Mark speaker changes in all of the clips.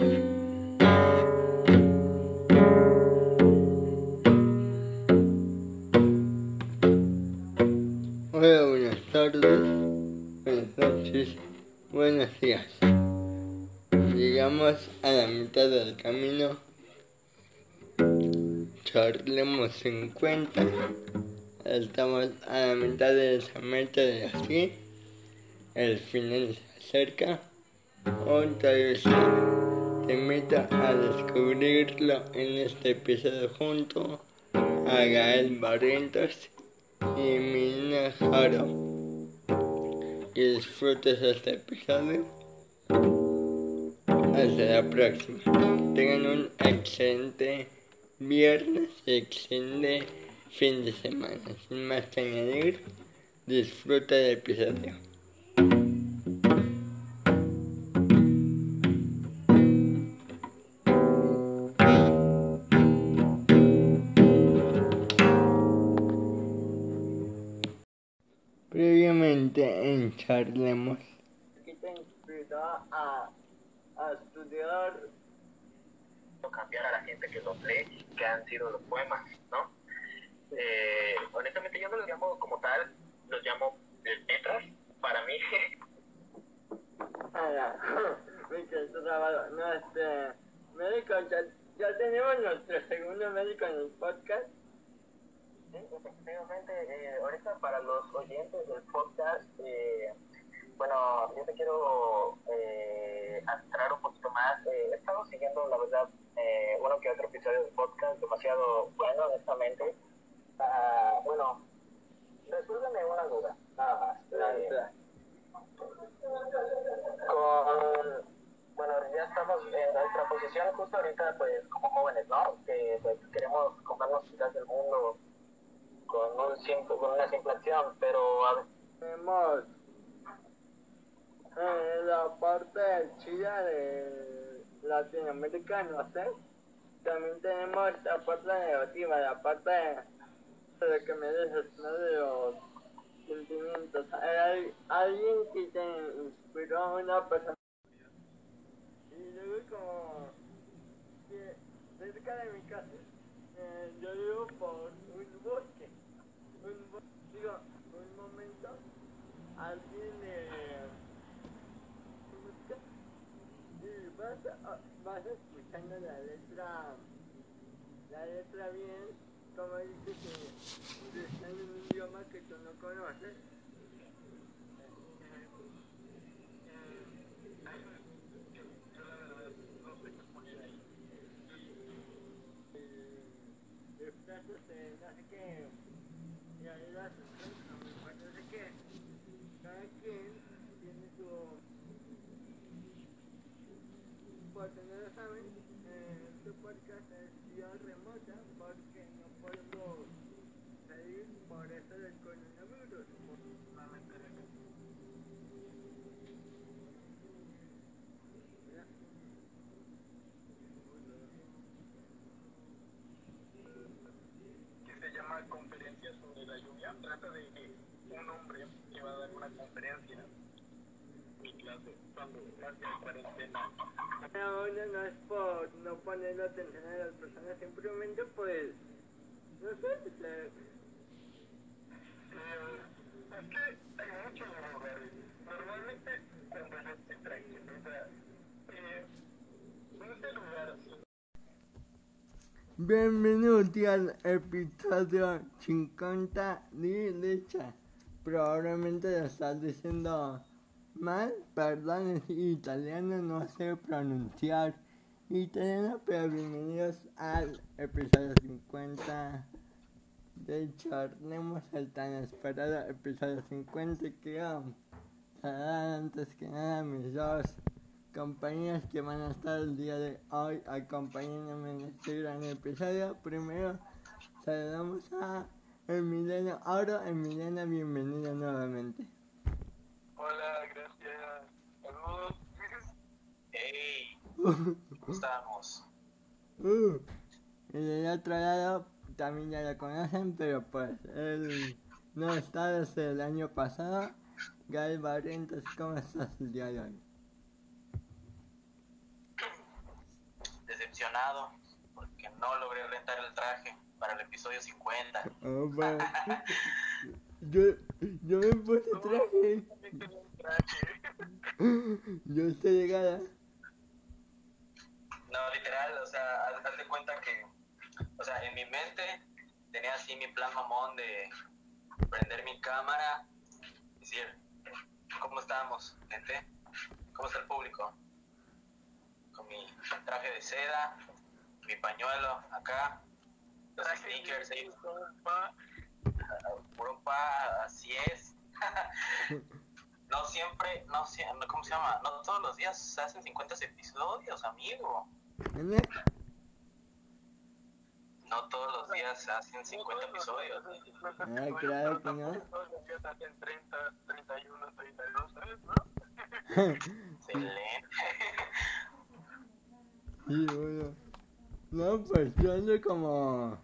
Speaker 1: Hola, buenas tardes, buenas noches, buenos días. Llegamos a la mitad del camino. Charlemos 50. Estamos a la mitad de esa meta de así. El final se acerca. Otra vez te invito a descubrirlo en este episodio junto a Gael Barrientos y Mina Jaro. Que disfrutes este episodio. Hasta la próxima. Tengan un excelente viernes y excelente fin de semana. Sin más que añadir, disfruta del episodio. En Charlemos.
Speaker 2: ¿Qué te inspiró a, a estudiar?
Speaker 3: cambiar a la gente que los lee, que han sido los poemas, ¿no? Eh, honestamente yo no los llamo como tal, los llamo letras, para mí.
Speaker 2: Ah. No, este, médico, ya, ya tenemos nuestro segundo médico en el podcast.
Speaker 3: Sí, efectivamente, eh, ahorita para los oyentes del podcast, eh, bueno, yo te quiero eh, aclarar un poquito más. Eh, he estado siguiendo, la verdad, eh, uno que otro episodio del podcast, demasiado bueno, honestamente. Ah, bueno, resuélveme una duda, nada más. Eh, con, bueno, ya estamos en nuestra posición justo ahorita, pues, como jóvenes, ¿no? Que pues, queremos comernos quizás el mundo con, un simple, con una simple acción, pero a
Speaker 2: Eh, la parte chida de Latinoamérica, no sé. También tenemos la parte negativa, la parte de que me desespero de los sentimientos. Hay alguien que te inspiró a una persona. Y luego como que cerca de mi casa, eh, yo vivo por un bosque. Un bo- digo, un momento, alguien eh, busca y vas, a- vas escuchando la letra, la letra bien, como dice que, que está en un idioma que tú no conoces. de frases de no sé qué, y ahí las no sé qué. Cada quien tiene su. Por si no lo saben, eh, este podcast es vía remota porque no podemos salir por eso del coronavirus.
Speaker 3: Que se llama Conferencia sobre la lluvia. Trata de que un hombre que va a dar una conferencia en mi clase cuando hace cuarentena.
Speaker 2: Ahora no es por no ponerle atención a las personas, simplemente pues, no sé, se-
Speaker 3: Eh, es que hay muchos lugares. Normalmente cuando yo estoy tranquilo, o sea, eh, en este lugar así,
Speaker 1: Bienvenuti al episodio 50 di Licha. Probablemente lo estás diciendo mal, perdón, italiano, no sé pronunciar italiano, pero bienvenidos al episodio 50 de Charlemos, el tan esperado episodio 50 que quiero saludar antes que nada mis dos compañías que van a estar el día de hoy acompañándome en este gran episodio. Primero saludamos a Emiliano Oro. Emiliano, bienvenido nuevamente.
Speaker 3: Hola, gracias. Saludos. Hey, ¿cómo estamos?
Speaker 1: Uh, y del otro lado también ya lo conocen, pero pues él no está desde el año pasado. Gael Barrientos, ¿cómo estás el día de hoy?
Speaker 4: decepcionado porque no logré rentar el traje para el episodio 50.
Speaker 1: Oh, bueno. yo, yo me puse traje. Yo estoy llegada.
Speaker 4: No, literal, o sea, haz, haz de cuenta que, o sea, en mi mente tenía así mi plan mamón de prender mi cámara, decir, ¿cómo estamos, gente? ¿Cómo está el público? Con mi traje de seda, mi pañuelo acá, los sneakers ahí, puro pa, así es. no siempre, no siempre, ¿cómo se llama? No todos los días se hacen 50 episodios, amigo. No todos los días se hacen 50 episodios.
Speaker 1: Ah, claro que no.
Speaker 5: hacen 30, 31, 32, ¿sabes? ¿No?
Speaker 4: Excelente.
Speaker 1: Sí, bueno. No, pues yo ando como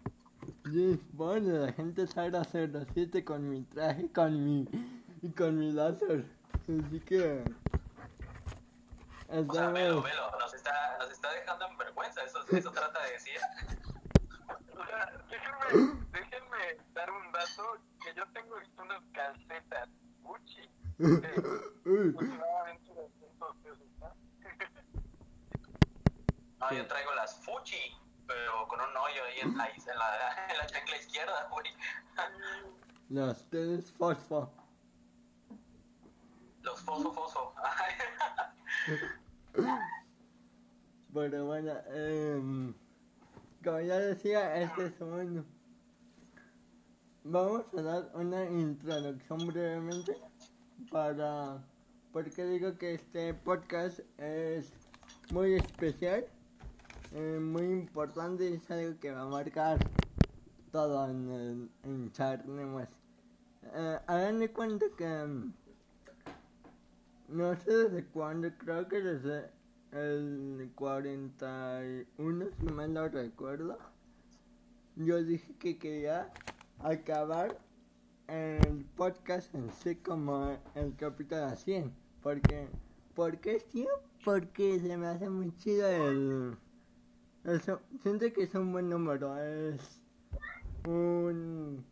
Speaker 1: James Bond, la gente sabe hacer 07 con mi traje, con mi y con mi láser. Así que
Speaker 4: O sea, velo, velo, nos está, nos está dejando en vergüenza, eso, eso trata de decir.
Speaker 5: O sea, déjenme, déjenme dar un dato que yo tengo unas calcetas Gucci de aproximadamente 200 pesos, ¿no?
Speaker 4: No, yo traigo las Fuji, pero con un hoyo ahí en la, en la, en la tecla izquierda, güey.
Speaker 1: los tenis fosfo.
Speaker 4: Los foso foso.
Speaker 1: Pero bueno, em, como ya decía, este es un... Vamos a dar una introducción brevemente para... Porque digo que este podcast es muy especial, eh, muy importante es algo que va a marcar todo en, el, en Charnemos. Eh, hagan de cuenta que... em, no sé desde cuándo, creo que desde el 41, si mal no recuerdo. Yo dije que quería acabar el podcast en sí como el capítulo 100. Porque, ¿por qué 100? Porque se me hace muy chido el... Eso, siento que es un buen número, es un...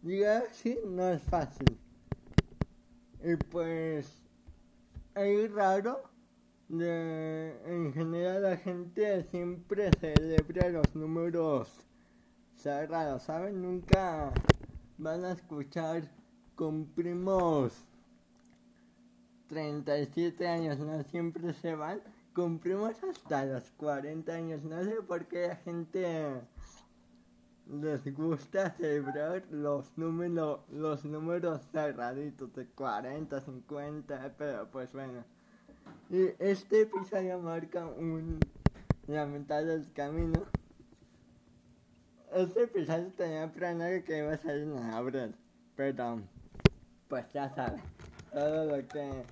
Speaker 1: Diga así, no es fácil. Y pues es raro de en general la gente siempre celebra los números sagrados, ¿saben? Nunca van a escuchar cumplimos 37 años, no siempre se van. Cumplimos hasta los 40 años, no sé por qué la gente les gusta celebrar los números, los números sagraditos de 40, 50, pero pues bueno. Y este episodio marca un lamentable camino. Este episodio tenía planeado que iba a salir en abril, pero pues ya saben, todo lo que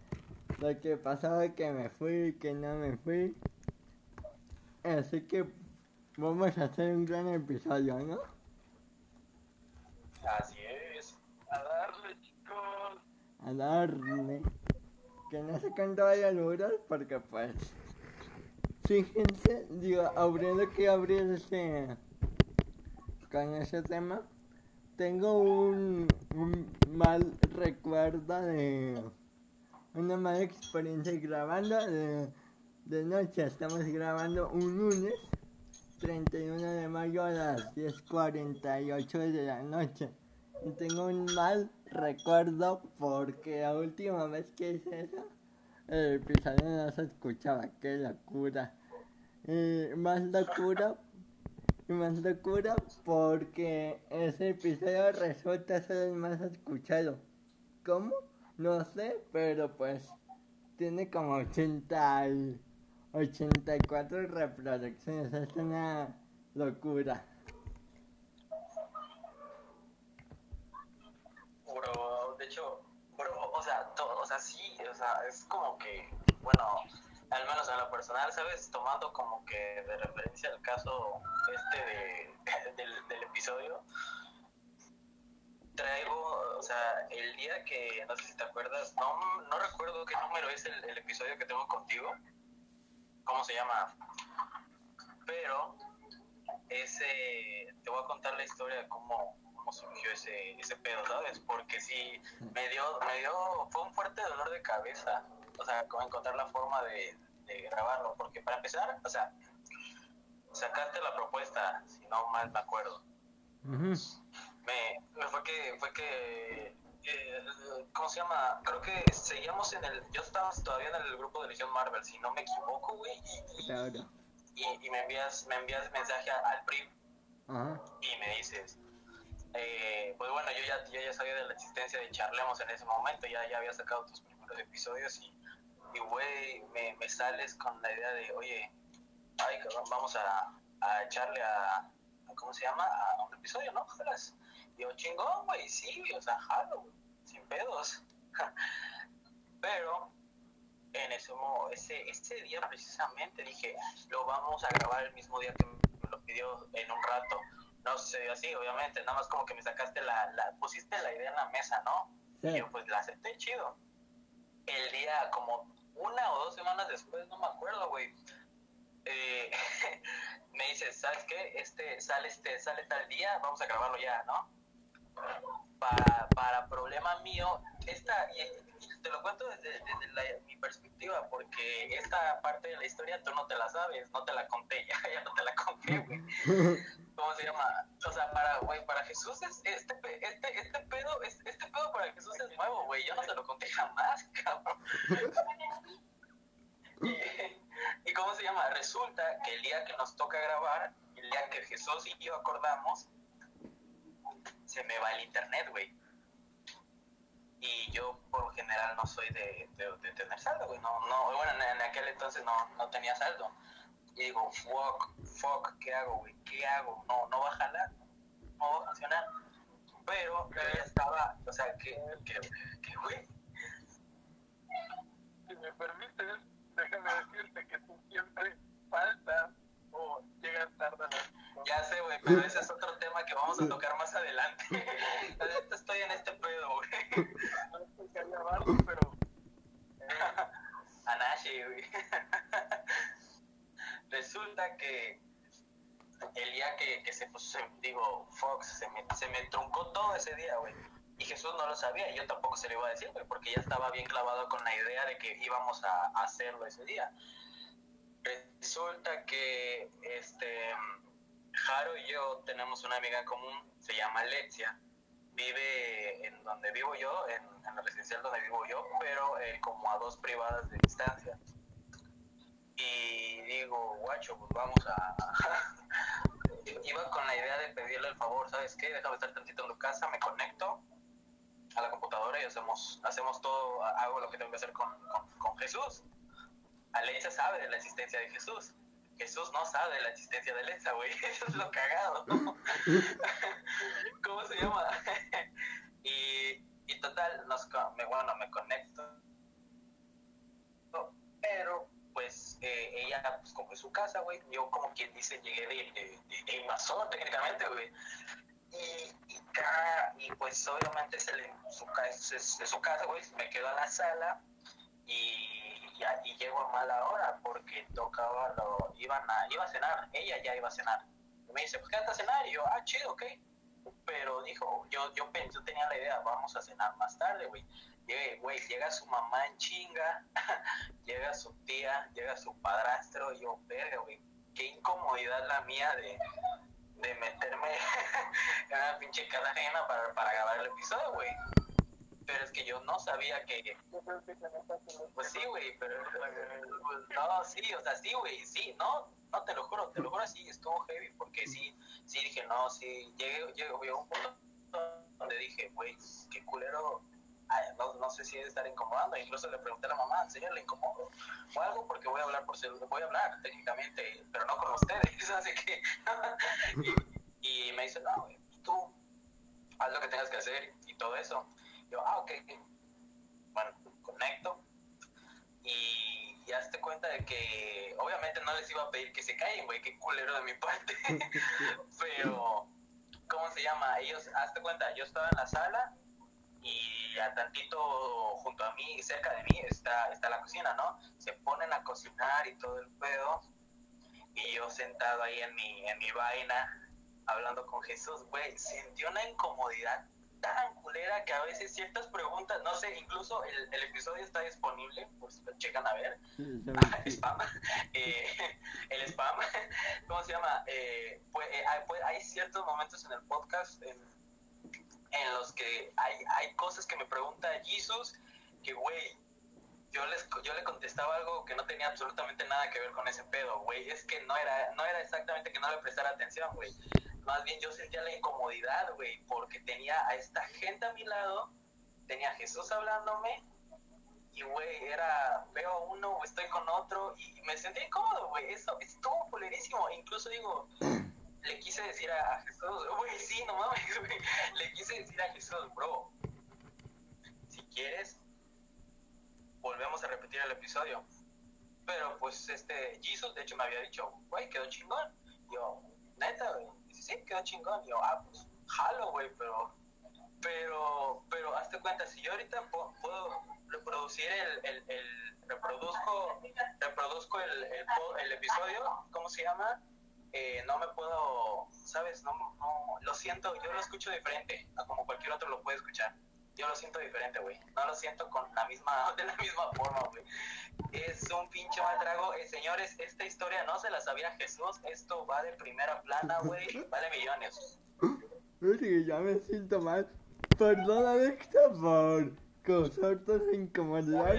Speaker 1: lo que pasó que me fui, que no me fui. Así que vamos a hacer un gran episodio, ¿no?
Speaker 4: Así es.
Speaker 5: A darle, chicos.
Speaker 1: a darle. Que no sé cuánto vaya a durar porque pues fíjense, digo, abriendo que abrir ese con ese tema, tengo un, un mal recuerdo de una mala experiencia grabando de, noche. Estamos grabando un lunes 31 de mayo a las 10.48 de la noche. Y tengo un mal recuerdo porque la última vez que hice eso, el episodio no se escuchaba. Qué locura. Más locura, y más locura porque ese episodio resulta ser el más escuchado. ¿Cómo? No sé, pero pues tiene como 80 y 84 reproducciones. Es una locura.
Speaker 4: Bro, de hecho, bro, o sea, todo, o sea, sí, o sea, es como que, bueno, al menos en lo personal, ¿sabes? Tomando como que de referencia el caso este de, del, del episodio, traigo, o sea, el día que, no sé si te acuerdas, no, no recuerdo qué número es el, episodio que tengo contigo, ¿cómo se llama? pero ese, te voy a contar la historia de cómo, cómo surgió ese, ese pedo, ¿sabes? Porque sí, me dio, me dio, fue un fuerte dolor de cabeza, o sea, como encontrar la forma de, grabarlo, porque para empezar, o sea, sacarte la propuesta, si no mal me acuerdo. Me, me fue que, fue que, eh, ¿cómo se llama? Creo que seguíamos en el, yo estaba todavía en el grupo de Legión Marvel, si no me equivoco, güey, y,
Speaker 1: Claro.
Speaker 4: y, y me envías, me envías mensaje al PRI
Speaker 1: Ajá.
Speaker 4: y me dices, eh, pues bueno, yo ya, yo ya sabía de la existencia de Charlemos en ese momento, ya, ya había sacado tus primeros episodios y, güey, me, me sales con la idea de, oye, ay, vamos a, a echarle a, a- ¿cómo se llama? A un episodio, ¿no? Jalas. Yo, chingón, güey, sí, o sea, jalo, güey, sin pedos. Pero en ese, ese, ese día precisamente dije, lo vamos a grabar el mismo día que me lo pidió en un rato. No sucedió así, obviamente, nada más como que me sacaste la, la pusiste la idea en la mesa, ¿no? Y yo pues la acepté chido. El día, como una o dos semanas después, no me acuerdo, güey. eh, me dices, ¿sabes qué? Este, sale este, sale tal día, vamos a grabarlo ya, ¿no? Para, para problema mío, esta, y, te lo cuento desde, desde la- mi perspectiva, porque esta parte de la historia tú no te la sabes, no te la conté, ya, ya no te la conté, güey. ¿Cómo se llama? O sea, para, güey, para Jesús es, este, este, este pedo, es- este pedo para Jesús es nuevo, güey, yo no se lo conté jamás, cabrón. Y, y cómo se llama? Resulta que el día que nos toca grabar, el día que Jesús y yo acordamos, se me va el internet, güey. Y yo por general no soy de, de, de tener saldo, güey. No, no, bueno, en, aquel entonces no, no tenía saldo. Y digo, fuck, fuck, ¿qué hago, güey? ¿Qué hago? No, no va a jalar, no va a funcionar. Pero ya estaba, o sea, que, que, güey,
Speaker 3: Si me permites, déjame decirte que tú siempre faltas o llegas tarde a las.
Speaker 4: Ya sé, güey, pero ese es otro tema que vamos a tocar más adelante. Estoy en este pedo, güey.
Speaker 3: No quería grabarlo, pero
Speaker 4: Anashi, güey. Resulta que el día que, que se puso, digo, Fox, se me, se me truncó todo ese día, güey. Y Jesús no lo sabía y yo tampoco se lo iba a decir, güey, porque ya estaba bien clavado con la idea de que íbamos a, a hacerlo ese día. Resulta que este Jaro y yo tenemos una amiga común, se llama Alexia. Vive en donde vivo yo, en, en la residencial donde vivo yo, pero eh, como a dos privadas de distancia. Y digo, guacho, pues vamos a... Iba con la idea de pedirle el favor, ¿sabes qué? Déjame estar tantito en tu casa, me conecto a la computadora y hacemos, hacemos todo, hago lo que tengo que hacer con, con, con Jesús. Alexa sabe de la existencia de Jesús. Jesús no sabe de la existencia de Alexa, güey. Eso es lo cagado. ¿Cómo se llama? y, y total, nos, me, bueno, me conecto. Pero, pues, eh, ella, pues, como es su casa, güey. Yo, como quien dice, llegué de, de, de- invasor, técnicamente, güey. Y, y, y, pues, obviamente, se le, su, su casa, güey. Me quedo en la sala y, ya, y llego a mala hora porque tocaba lo iban a iba a cenar ella ya iba a cenar. Y me dice pues quédate a cenar y yo ah chido ok pero dijo yo yo pensé yo tenía la idea vamos a cenar más tarde güey güey llega su mamá en chinga llega su tía llega su padrastro y yo verga güey qué incomodidad la mía de de meterme en una pinche casa ajena para, para grabar el episodio güey pero es que yo no sabía que pues sí, güey, pero no, sí, o sea, sí, güey, sí, no, no te lo juro, te lo juro, sí, estuvo heavy, porque sí, sí dije, no, sí, llegué, llegué, llegó un punto donde dije, güey, qué culero, no, no sé si es estar incomodando, incluso le pregunté a la mamá, ¿en le incomodo? O algo, porque voy a hablar por celular, voy a hablar técnicamente, pero no con ustedes, así que, y, y me dice, no, tú, haz lo que tengas que hacer y todo eso. Yo, ah, ok, bueno, conecto y ya te cuenta de que obviamente no les iba a pedir que se callen, güey, qué culero de mi parte, pero ¿cómo se llama? Ellos, hazte cuenta, yo estaba en la sala y a tantito junto a mí, cerca de mí, está, está la cocina, ¿no? Se ponen a cocinar y todo el pedo. y yo sentado ahí en mi, en mi vaina, hablando con Jesús, güey, sentí una incomodidad tan culera que a veces ciertas preguntas, no sé, incluso el, el episodio está disponible, pues lo checan a ver,
Speaker 1: ya
Speaker 4: Ah,
Speaker 1: me-
Speaker 4: spam, eh, el spam, ¿cómo se llama? Eh, pues, eh, hay, pues, hay ciertos momentos en el podcast en, en los que hay, hay cosas que me pregunta Jesus que, güey, yo, les, yo le contestaba algo que no tenía absolutamente nada que ver con ese pedo, güey. Es que no era, no era exactamente que no le prestara atención, güey. Más bien yo sentía la incomodidad, güey, porque tenía a esta gente a mi lado, tenía a Jesús hablándome, y, güey, era, veo a uno o estoy con otro, y me sentía incómodo, güey. Eso estuvo polerísimo. Incluso digo, le quise decir a, Jesús, güey, sí, no mames, güey. Le quise decir a Jesús, bro, si quieres, volvemos a repetir el episodio. Pero pues este, Jesus de hecho me había dicho, güey, quedó chingón. Yo, neta, güey. Sí, quedó chingón. Yo, ah, pues, jalo, güey, pero, pero, pero, hazte cuenta, si yo ahorita puedo reproducir el, el, el reproduzco, reproduzco el, el, el episodio, ¿cómo se llama? Eh, no me puedo, ¿sabes? No, no, lo siento, yo lo escucho diferente a como cualquier otro lo puede escuchar. Yo lo siento diferente, güey. No lo siento con la misma, de la misma forma, güey. Es un pinche mal trago. Eh, señores, esta historia no se la sabía Jesús. Esto va de primera plana, güey. Vale millones.
Speaker 1: Uy, que ya me siento mal. Perdóname, causarte esa incomodidad.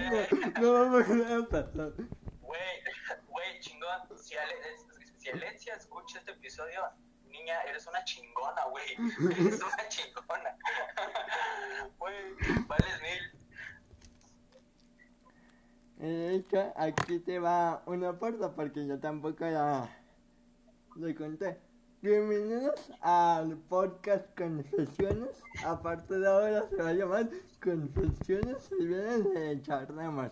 Speaker 1: No, no vamos a pasar.
Speaker 4: Güey, güey, chingón. Si, Ale- si Alexia escucha este episodio, niña, eres una chingona, güey. Eres una chingona. Güey, vales mil.
Speaker 1: De hecho, aquí te va una puerta porque yo tampoco la, le conté. Bienvenidos al podcast Confesiones. A partir de ahora se va a llamar Confesiones y vienen de charlemos.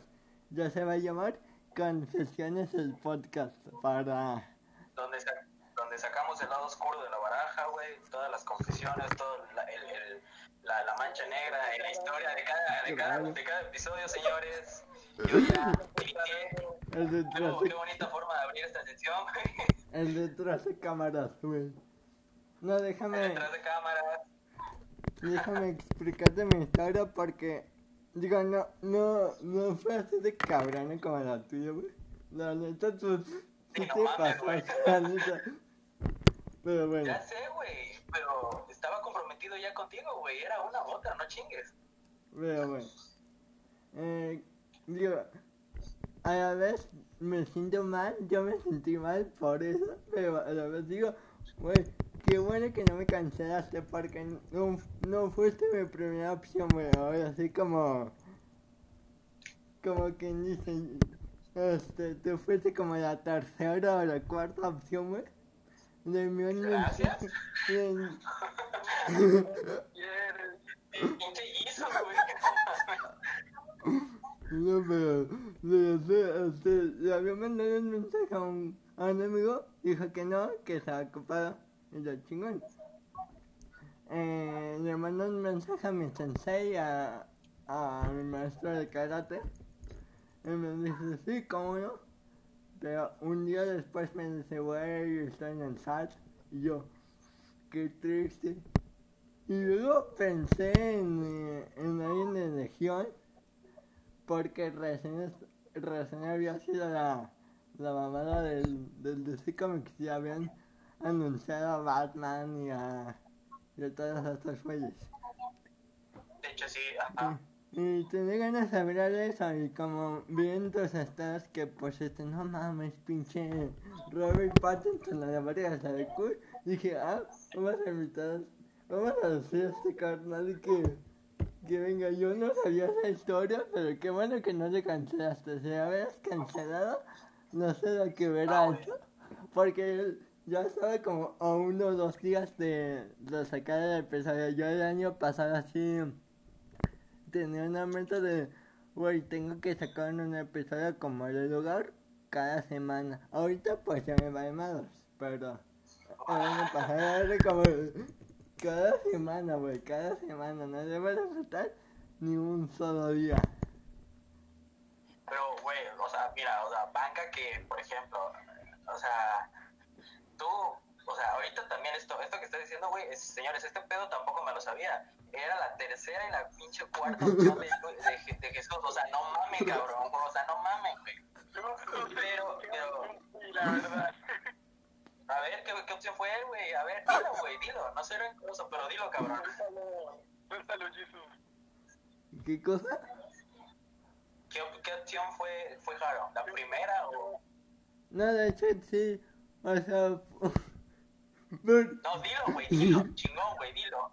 Speaker 1: Ya se va a llamar Confesiones el podcast para...
Speaker 4: donde, sa- donde sacamos el lado oscuro de la baraja, güey, todas las confesiones, todo la, el, el- la, la mancha negra la historia de cada, de cada, de cada episodio, señores. Yo ya
Speaker 1: El
Speaker 4: qué,
Speaker 1: detrás
Speaker 4: qué
Speaker 1: de,
Speaker 4: bonita forma de abrir esta güey,
Speaker 1: el detrás de cámaras, güey. No, déjame...
Speaker 4: detrás de cámaras.
Speaker 1: Déjame explicarte mi historia porque, digo, no, no, no fue así de cabrón como la tuya, güey. La neta, tú sí
Speaker 4: no
Speaker 1: te
Speaker 4: mames,
Speaker 1: pasaste, la neta. Pero bueno,
Speaker 4: Ya sé, güey, pero estaba comprometido ya contigo, güey, era una u otra, no chingues.
Speaker 1: pero bueno. Eh, digo, a la vez me siento mal, yo me sentí mal por eso, pero a la vez digo, güey, qué bueno que no me cancelaste porque no, no fuiste mi primera opción, güey. Así como, como quien dice, este, tú fuiste como la tercera o la cuarta opción, güey. Le
Speaker 4: Gracias.
Speaker 1: le-
Speaker 4: el pinche Jesus, güey.
Speaker 1: No, pero, sí, este, le había mandado un mensaje a un, a un amigo, dijo que no, que estaba ocupado, y yo chingón. Eh, le mandó un mensaje a mi sensei, a, a mi maestro de karate, y me dice, sí, cómo no, pero un día después me dice, güey, estoy en el SAT, y yo, qué triste. Y luego pensé en, eh, en alguien de Legión, porque recién, recién había sido la, la mamada del, del DC Comics y habían anunciado a Batman y a, y a todos estos güeyes.
Speaker 4: De hecho, sí, ajá.
Speaker 1: Y tenía ganas de hablar de eso y como vi en tus estados que pues este no mames pinche Robert Pattinson la de María de cool dije ah vamos a invitar vamos a decir a este carnal que que venga yo no sabía esa historia pero qué bueno que no le cancelaste. Si habías cancelado no sé lo que verá eso porque él ya estaba como a uno o dos días de, de sacar el episodio. Yo el año pasado así tenía una meta de, güey, tengo que sacar un episodio como de lugar cada semana. Ahorita pues ya me va malos, pero el año pasado era como cada semana, güey, cada semana, no debe de faltar ni un solo día.
Speaker 4: Pero, güey, o sea, mira, o sea, banca que, por ejemplo, o sea, tú, sea, ahorita también esto, esto que estás diciendo, güey, es- señores, este pedo tampoco me lo sabía. Era la tercera y la pinche cuarta opción de, de, de Jesús. O sea, no mames, cabrón. O sea, no mames, güey. Pero, pero,
Speaker 3: Sí, la verdad.
Speaker 4: a ver, ¿qué, qué opción fue él, güey? A ver, dilo, güey, dilo. No sé rencoroso, pero dilo, cabrón.
Speaker 3: Suéltalo, Jesús.
Speaker 1: ¿Qué cosa?
Speaker 4: ¿Qué, qué opción fue, fue Jaro? ¿La primera o...?
Speaker 1: No, de hecho sí. O sea.
Speaker 4: No, dilo, güey, dilo. Chingón, güey, dilo.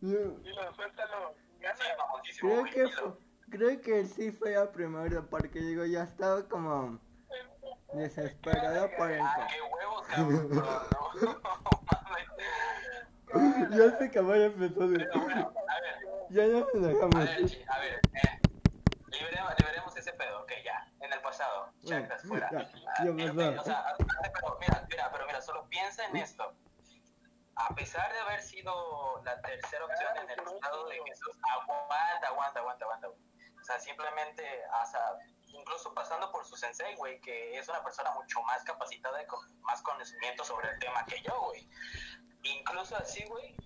Speaker 3: Dilo, suéltalo.
Speaker 4: Sí,
Speaker 3: Gana.
Speaker 4: mamoncísimo,
Speaker 1: creo
Speaker 4: güey,
Speaker 1: que
Speaker 4: dilo.
Speaker 1: fu- creo que sí fue la primera porque digo ya estaba como desesperado por el
Speaker 4: Ah, qué huevos, cabrón. No, no
Speaker 1: ya se acabó el episodio
Speaker 4: bueno, a ver.
Speaker 1: ya no nos
Speaker 4: A
Speaker 1: dejamos
Speaker 4: ver, chi- a ver, eh, liberemos, liberemos ese pedo, ok, ya, en el pasado, chacas, fuera.
Speaker 1: Ya,
Speaker 4: Ah,
Speaker 1: ya
Speaker 4: o sea, ah, pero mira, mira, pero mira, solo piensa en esto. A pesar de haber sido la tercera opción en el estado de Jesús, aguanta, aguanta, aguanta, aguanta. O sea, simplemente, o sea, incluso pasando por su sensei, güey, que es una persona mucho más capacitada y con más conocimiento sobre el tema que yo, güey. Incluso así, güey,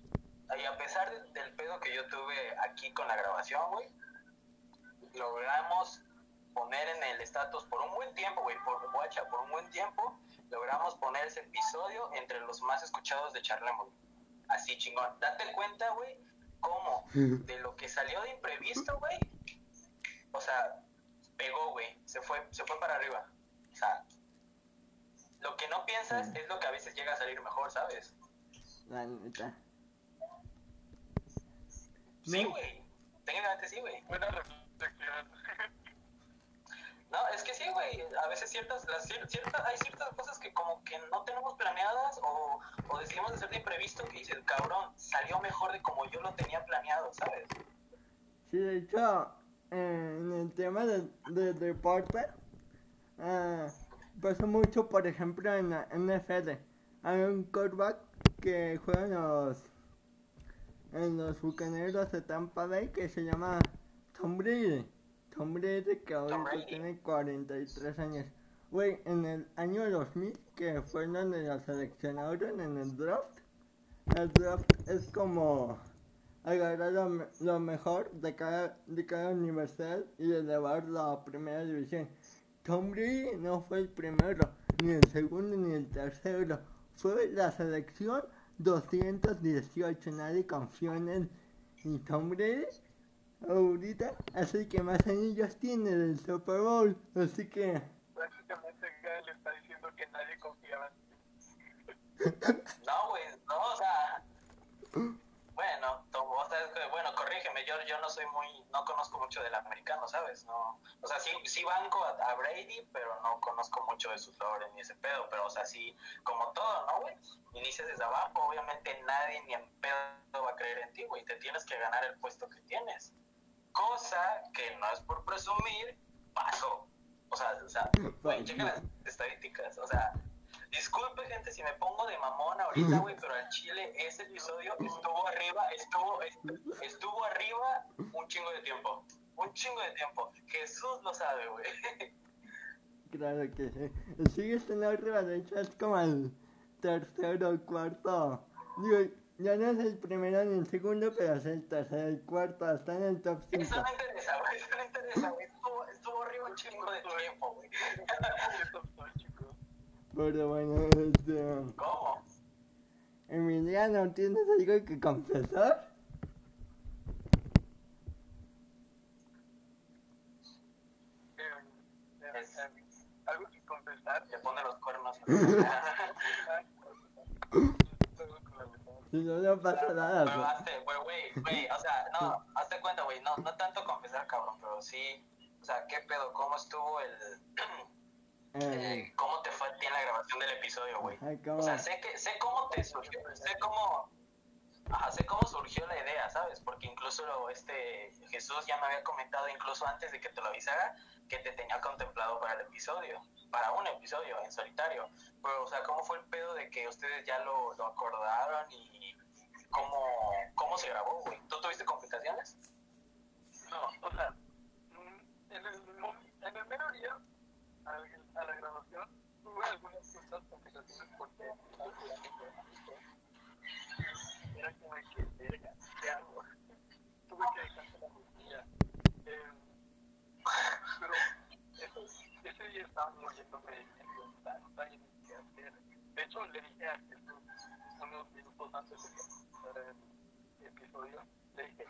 Speaker 4: y a pesar de- del pedo que yo tuve aquí con la grabación, güey, logramos poner en el estatus por un buen tiempo, güey, por guacha, por un buen tiempo, logramos poner ese episodio entre los más escuchados de Charlemos. Así chingón. Date cuenta, güey, cómo de lo que salió de imprevisto, güey, o sea, pegó, güey, se fue, se fue para arriba. O sea, lo que no piensas es lo que a veces llega a salir mejor, ¿sabes?
Speaker 1: la neta
Speaker 4: Sí, güey. Técnicamente sí, güey.
Speaker 3: Buena reflexión.
Speaker 4: No, es que sí, güey. A veces ciertas, las, cier- ciertas, hay ciertas cosas que como que no tenemos planeadas o, o decidimos hacer de imprevisto que dices, cabrón, salió mejor de como yo lo tenía planeado, ¿sabes?
Speaker 1: Sí, de hecho, eh, en el tema del de deporte, ah, pasó mucho, por ejemplo, en la NFL. Hay un quarterback que juega en los, en los bucaneros de Tampa Bay que se llama Tom Brady. Tom Brady, que ahorita tiene 43 años. Güey, en el año 2000, que fue donde lo seleccionaron en el draft, el draft es como agarrar lo mejor de cada, de cada universidad y elevarlo a primera división. Tom Brady no fue el primero, ni el segundo, ni el tercero. Fue la selección 218. Nadie confió en él. Y Tom Brady, ahorita, el que más anillos tiene del Super Bowl. Así que,
Speaker 3: Prácticamente le está diciendo que nadie confiaba.
Speaker 4: No, güey, no, o sea... Bueno, to- o sea, es que, bueno, corrígeme, yo, yo no soy muy, no conozco mucho del americano, ¿sabes? No, o sea, sí, sí banco a, Brady, pero no conozco mucho de su lore ni ese pedo, pero, o sea, sí, como todo, ¿no, güey? Inicias desde abajo, obviamente nadie ni en pedo va a creer en ti, güey, te tienes que ganar el puesto que tienes. Cosa que no es por presumir, pasó. O sea, o sea, güey, las estadísticas, o sea, disculpe gente si me pongo de mamón ahorita, güey, pero al Chile ese episodio estuvo arriba, estuvo, est- estuvo arriba un chingo de tiempo, un chingo de tiempo. Jesús lo sabe, güey.
Speaker 1: claro que sí. Sigue estando arriba, de hecho, es como el tercero o cuarto. Digo, ya no es el primero ni el segundo, pero es el tercero el cuarto. Está en el top 5.
Speaker 4: Eso no interesa, güey, eso no interesa, güey. Estuvo, estuvo arriba un chingo de tiempo, güey.
Speaker 1: Pero bueno, este.
Speaker 4: ¿Cómo?
Speaker 1: Emiliano, ¿tienes algo que confesar?
Speaker 3: Algo que confesar.
Speaker 4: Le pone los cuernos.
Speaker 1: No, no pasa nada.
Speaker 4: Pero
Speaker 1: pues.
Speaker 4: güey, güey, o sea, no, hazte cuenta, güey, no, no tanto confesar, cabrón, pero sí, o sea, ¿qué pedo? ¿Cómo estuvo el,
Speaker 1: Eh,
Speaker 4: cómo te fue a ti en la grabación del episodio, güey? O sea, sé que, sé cómo te surgió, sé cómo, ajá, sé cómo surgió la idea, ¿sabes? Porque incluso lo- este, Jesús ya me había comentado, incluso antes de que te lo avisara, que te tenía contemplado para el episodio, para un episodio en solitario. Pero, o sea, ¿cómo fue el pedo de que ustedes ya lo, lo acordaron y cómo, cómo se grabó, güey? ¿Tú tuviste complicaciones?
Speaker 3: No, o sea, mm, en el, en el mero día a, a la grabación,
Speaker 5: tuve algunas ciertas complicaciones porque era como de que, verga, ¿qué hago? Tuve que dejar la rutina. Eh, pero eso, ese día estábamos yéndome en tanta y qué hacer. De hecho, le dije a Jesús unos minutos de episodio, le dije,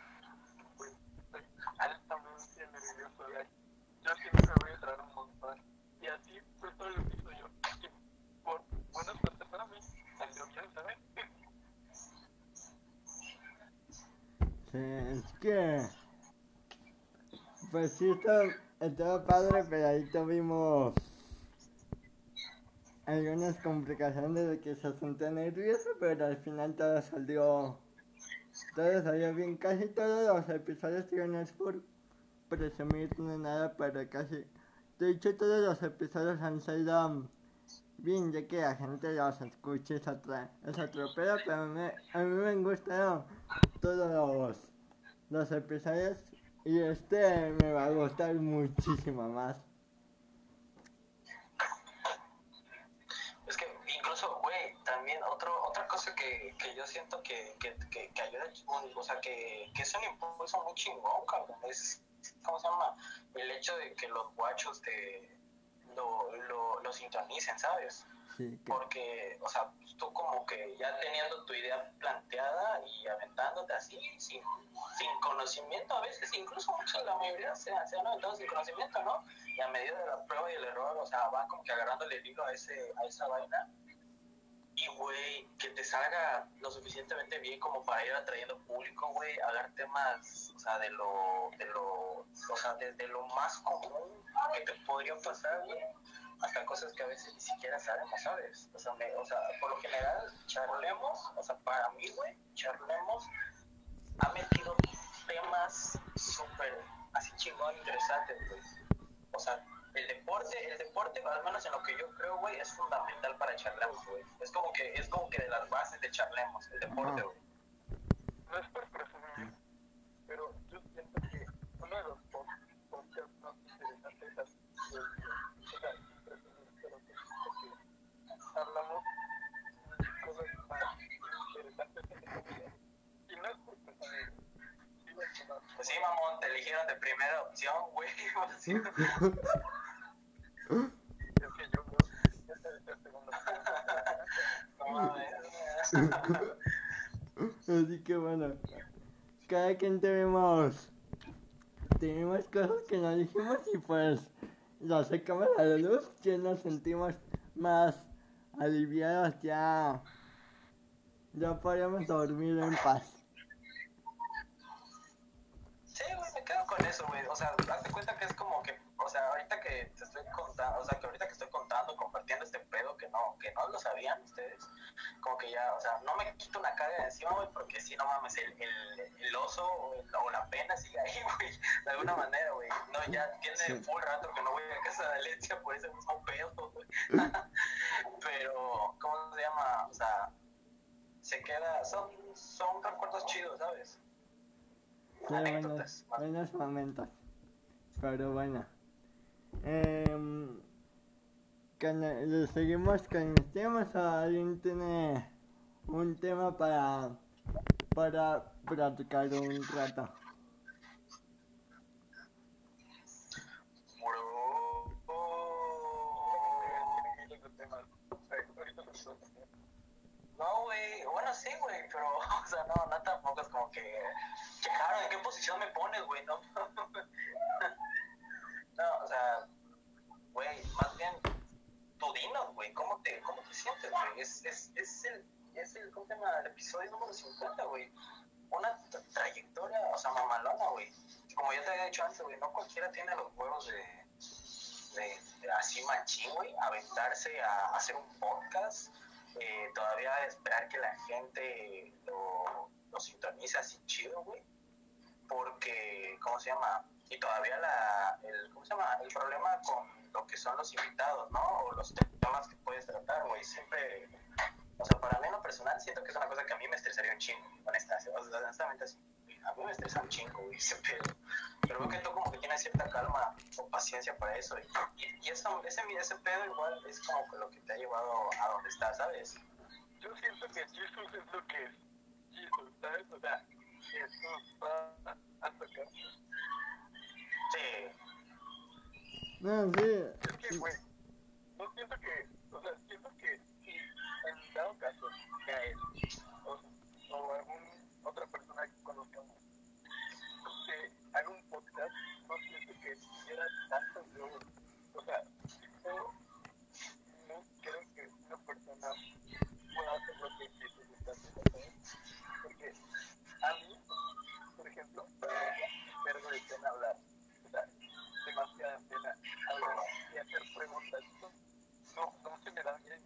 Speaker 5: pues, estoy altamente nervioso. ¿verdad? Yo siempre voy a traer. Y así fue todo lo que hizo yo. Por buena suerte para mí, salió ¿sabes?
Speaker 1: Es que. Pues sí, estaba padre, pero ahí tuvimos algunas complicaciones de que se sentía nervioso, pero al final todo salió. Todo salió bien. Casi todos los episodios no es por presumir ni nada, pero casi. De hecho, todos los episodios han salido bien, ya que la gente los escucha es otro pedo, pero me- a mí me han gustado todos los, los episodios y este me va a gustar muchísimo más.
Speaker 4: Yo siento que, que, que, que ayuda, o sea, que, que es un impulso muy chingón, cabrón, es, ¿cómo se llama? El hecho de que los guachos te lo, lo, lo sintonicen, ¿sabes?
Speaker 1: Sí, que,
Speaker 4: Porque, o sea, tú como que ya teniendo tu idea planteada y aventándote así, sin, sin conocimiento a veces, incluso muchos, la mayoría se, se han aventado sin conocimiento, ¿no? Y a medida de la prueba y el error, o sea, van como que agarrándole el hilo a, ese, a esa vaina. Y, güey, que te salga lo suficientemente bien como para ir atrayendo público, güey, hablar temas, o sea, de lo, de lo, o sea, desde lo más común que te podría pasar, güey, hasta cosas que a veces ni siquiera sabemos, ¿sabes? O sea, me- o sea, por lo general, charlemos, o sea, para mí, güey, charlemos ha metido temas súper, así chingón, interesantes, güey. O sea, el deporte, el deporte, al menos en lo que yo creo, güey, es fundamental para charlemos, güey. Es como que, es como que de las bases de charlemos, el deporte, güey.
Speaker 5: No es por presumir, pero yo siento que uno de los pod- podcasts más interesantes porque hablamos de cosas más interesantes en la vida. Y no es por presumir.
Speaker 4: Pues sí, mamón, te eligieron de primera opción, güey.
Speaker 1: Así que bueno, cada quien tenemos, tenemos cosas que no dijimos y pues lo sacamos a la luz, que nos sentimos más aliviados, ya, ya podemos dormir en paz.
Speaker 4: Sí, güey, me quedo con eso, güey. O sea, hazte cuenta que es como que, sea, ahorita que te estoy contando, o sea, que ahorita que estoy contando, compartiendo este pedo que no, que no lo sabían ustedes, como que ya, o sea, no me quito una carga de encima, güey, porque si no mames, el, el, el oso o, el- o la pena sigue ahí, güey, de alguna manera, güey. No, ya tiene
Speaker 1: Sí.
Speaker 4: full rato que no voy a casa de Alencia por ese mismo pedo, güey. Pero, ¿cómo se llama? O sea, se queda, son, son recuerdos chidos, ¿sabes?
Speaker 1: Sí,
Speaker 4: Anécdotas.
Speaker 1: buenos momentos. Pero bueno. Con el- seguimos con los temas. ¿Alguien tiene un tema para, para platicar un rato?
Speaker 4: No, güey, bueno, sí, güey, pero, o sea, no, no tampoco es como que, checaron en qué posición me pones, güey, no. güey, más bien, tú dinos, güey, ¿cómo te, cómo te sientes, güey? Es, es, es el, es el, ¿cómo se llama? El episodio número 50, güey. Una tra- trayectoria, o sea, mamalona, güey. Como ya te había dicho antes, güey, no cualquiera tiene los huevos de, de, de así machín, güey, aventarse a, hacer un podcast, eh, todavía esperar que la gente lo, lo sintonice así chido, güey, porque, ¿cómo se llama? Y todavía la, el, ¿cómo se llama? El problema con lo que son los invitados, ¿no? O los temas que puedes tratar, güey, siempre, o sea, para mí en lo personal siento que es una cosa que a mí me estresaría un chingo, honestamente así. A mí me estresa un chingo, güey, ese pedo. Pero veo que tú como que tienes cierta calma o paciencia para eso. Y, y, eso, ese, ese pedo igual es como que lo que te ha llevado a donde estás, ¿sabes?
Speaker 5: Yo siento que Jesus es lo que es Jesus, ¿sabes? O sea, Jesús va a tocar.
Speaker 4: Sí.
Speaker 1: No, sí.
Speaker 5: Es que, güey, no siento que, o sea, siento que si en dado caso a él o, o algún otra persona que conozcamos que haga un podcast, no siento que tuviera tantos logros. O sea, yo no creo que una persona pueda hacer lo que Jesús está ¿sabes? Porque a mí, por ejemplo, me de hablar. Hablar y hacer preguntas. No, no, no se me da bien.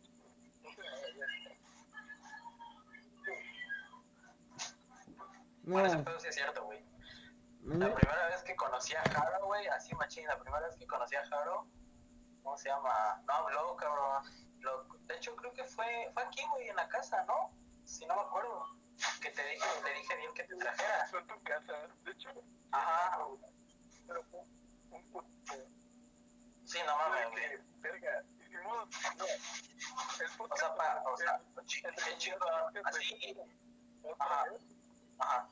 Speaker 5: No se me da bien.
Speaker 4: Bueno,
Speaker 1: No,
Speaker 4: sí es cierto, güey. La primera vez que conocí a Jaro, güey, así machín, la primera vez que conocí a Jaro, ¿cómo se llama? No habló, cabrón. Lo- de hecho, creo que fue, fue aquí, güey, en la casa, ¿no? Si no me acuerdo. Que te dije, le dije bien que te trajera.
Speaker 5: Fue en tu casa. De hecho,
Speaker 4: Ajá.
Speaker 5: pero fue un podcast.
Speaker 4: Sí, no mames, güey.
Speaker 5: verga, hicimos, no, el
Speaker 4: O sea, pa, o sea,
Speaker 5: el-
Speaker 4: chi-
Speaker 5: el-
Speaker 4: qué chingón, así. Ajá. Ajá.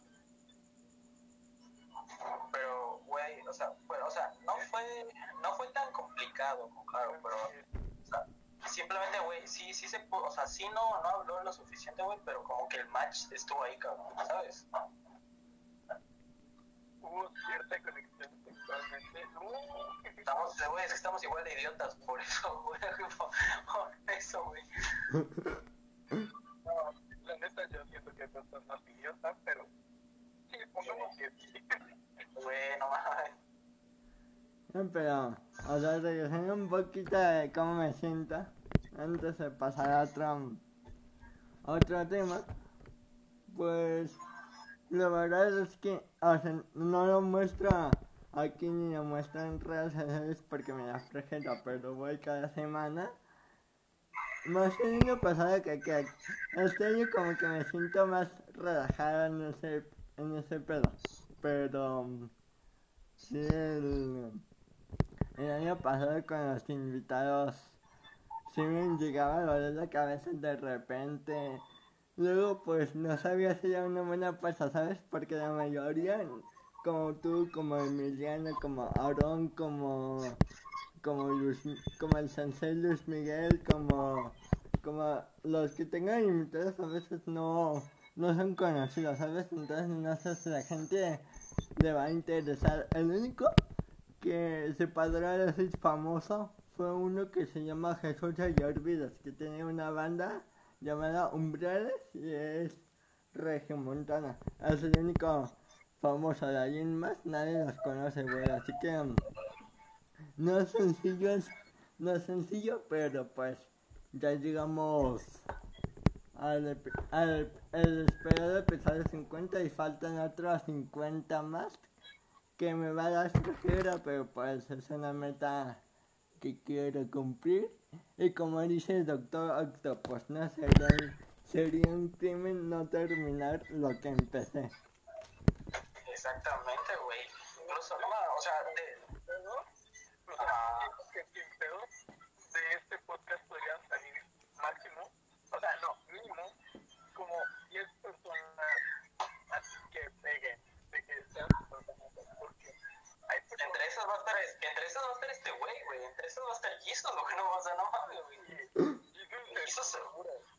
Speaker 4: Pero, güey, o sea, bueno, o sea, no fue, no fue tan complicado con Jaro, pero, o sea, simplemente, güey, sí, sí se pudo, o sea, sí no, no habló lo suficiente, güey, pero como que el match estuvo ahí, cabrón, ¿sabes?
Speaker 5: hubo cierta conexión sexualmente. Uh,
Speaker 4: Estamos, güey, es que estamos igual de idiotas, por eso, güey, por, por eso, güey.
Speaker 5: no, la neta yo siento que no son más idiotas, pero sí, pongamos que sí.
Speaker 4: Güey, no mames.
Speaker 1: pero, o sea, regresando un poquito de cómo me siento, antes de pasar a otro, otro tema, pues, la verdad es que, o sea, no lo muestro aquí ni lo muestro en redes sociales porque me da flojera, pero voy cada semana. Más el año pasado que, que este año como que me siento más relajado en ese, en ese pedo. Pero sí el, el año pasado con los invitados sí me llegaba a doler la cabeza de repente. Luego pues no sabía si era una buena apuesta, ¿sabes? Porque la mayoría, como tú, como Emiliano, como Aaron, como como Luis, como el sensei Luis Miguel, como como los que tengan invitados a veces no no son conocidos, ¿sabes? Entonces no sé si la gente le va a interesar. El único que se podrá decir famoso fue uno que se llama Jesús Olvidas, que tenía una banda llamada Umbrales y es regiomontana. Es el único famoso de ahí en más, nadie los conoce, güey. Así que mm, no es sencillo, no es sencillo, pero pues ya llegamos al, al el esperado episodio 50 y faltan otros 50 más que me va a dar flojera, pero pues es una meta que quiero cumplir. Y como dice el doctor Octopus, no sería, sería un crimen no terminar lo que empecé.
Speaker 4: Exactamente, güey. Incluso, no, o sea, de, Ah.
Speaker 5: que de este podcast podrían salir máximo, o sea, no, mínimo, como 10 personas así que peguen, de que sean porque hay
Speaker 4: entre esas va a estar, entre esas va a estar este güey, güey. Entre esas va a estar Jesus, güey. No, o sea, no mames, güey.
Speaker 5: que.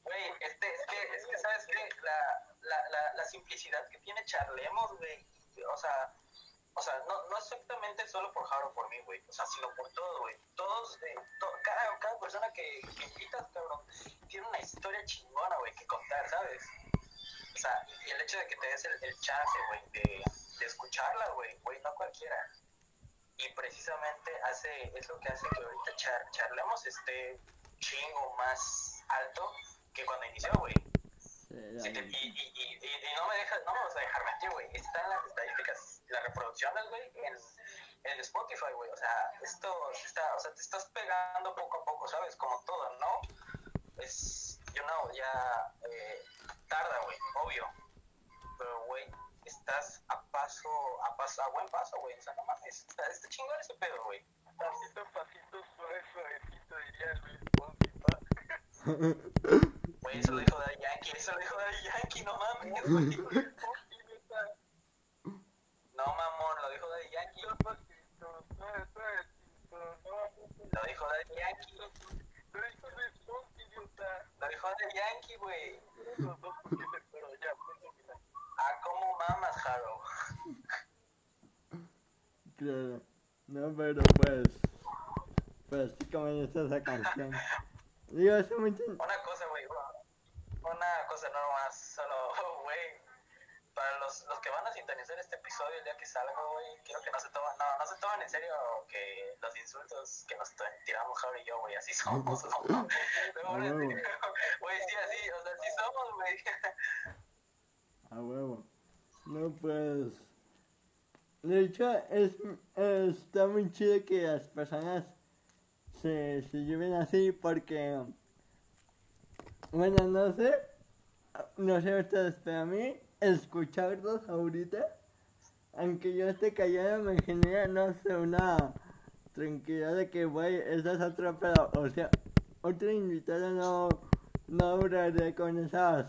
Speaker 4: Güey, este, es que, es que, ¿sabes qué? La, la, la, la simplicidad que tiene Charlemos, güey. O sea, o sea, no, no exactamente solo por Jaro por mí, güey. O sea, sino por todo, güey. Todos, eh, cada, cada persona que, que invitas, cabrón, tiene una historia chingona, güey, que contar, ¿sabes? O sea, y el hecho de que te des el, el chance, güey, de, de escucharla, güey, güey, no cualquiera. Y precisamente hace, es lo que hace que ahorita char, charlemos esté chingo más alto que cuando inició, güey. Sí, te- y, y, y, y, no me dejas, no me vas a dejar mentir, güey. Están las estadísticas, las reproducciones, güey, en, en Spotify, güey. O sea, esto está, o sea, te estás pegando poco a poco, ¿sabes? Como todo, ¿no? Es, you know, ya eh, tarda, güey, obvio. Pero, güey, estás a a buen paso, güey. O sea, no mames. Está, está chingón ese pedo, güey.
Speaker 3: Pasito a pasito, suave, suavecito, diría Luis pa.
Speaker 4: Güey, eso lo dijo Daddy Yankee, eso lo dijo Daddy Yankee, no mames, güey. No, mamón, lo dijo Daddy Yankee. Lo dijo Daddy Yankee.
Speaker 3: Lo dijo
Speaker 4: Daddy Yankee, güey. Ah, cómo mamas, Jaro.
Speaker 1: Claro. No, pero pues. Pues sí, como dice esa canción. Digo, hace mucho.
Speaker 4: Una cosa, güey. Una cosa no más, solo, güey. Para los, los que van a sintonizar este episodio el día que salga, güey, quiero que no se tomen, no, no se tomen en serio que los insultos que nos tiramos Javi y yo, güey, así somos, ¿no? Luego van a
Speaker 1: huevo.
Speaker 4: decir, Güey, sí, así, o sea, así somos, güey.
Speaker 1: A huevo. No, pues. De hecho, es, está muy chido que las personas se, se lleven así porque. Bueno, no sé. No sé ustedes, pero a mí, escucharlos ahorita, aunque yo esté callado, me genera, no sé, una tranquilidad de que, güey, esa es otra, pero, o sea, otro invitado no, no hablaré con esas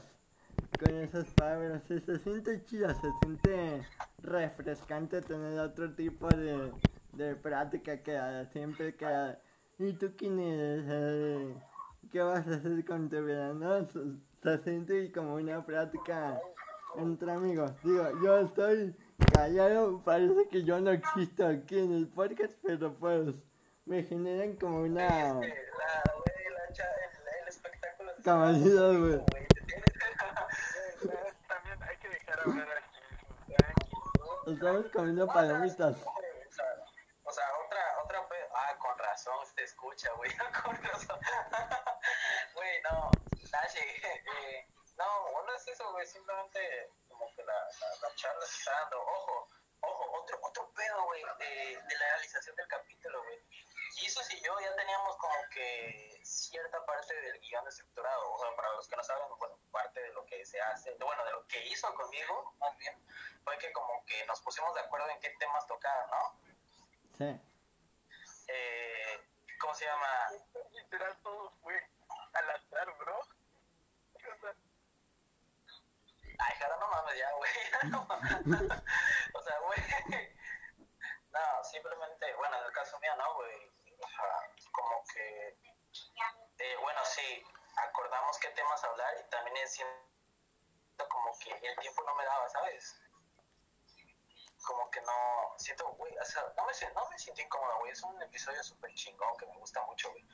Speaker 1: con esas palabras. Sí, se siente chido, se siente refrescante tener otro tipo de, de práctica que siempre que... ¿Y tú quién eres? Eh, ¿Qué vas a hacer con tu vida? ¿No? Se, siente como una práctica entre amigos. Digo, yo estoy callado, parece que yo no existo aquí en el podcast, pero pues me generan como una...
Speaker 4: La, güey, la, cha- el, el espectáculo.
Speaker 1: Cabalidad, güey.
Speaker 3: También hay que dejar hablar aquí.
Speaker 1: Estamos comiendo palomitas.
Speaker 4: O sea, otra, otra, ah, con razón se escucha, güey, con razón. Eh, no, no es eso, güey, simplemente como que la, la, la charla se está dando, ojo, ojo, otro, otro pedo, güey, de, de la realización del capítulo, güey. Jesus y yo ya teníamos como que cierta parte del guion estructurado, o sea, para los que no saben, bueno, parte de lo que se hace, bueno, de lo que hizo conmigo, más bien, fue que como que nos pusimos de acuerdo en qué temas tocar, ¿no?
Speaker 1: Sí.
Speaker 4: Eh, ¿Cómo se llama?
Speaker 3: Literal, todo fue al azar, bro. O sea,
Speaker 4: Ay, Mames ya, güey. O sea, güey. No, simplemente, bueno, en el caso mío, ¿no, güey? O sea, como que, eh, bueno, sí, acordamos qué temas hablar y también es como que el tiempo no me daba, ¿sabes? Como que no, siento, güey, o sea, no me, no me siento incómodo, güey, es un episodio súper chingón que me gusta mucho, güey.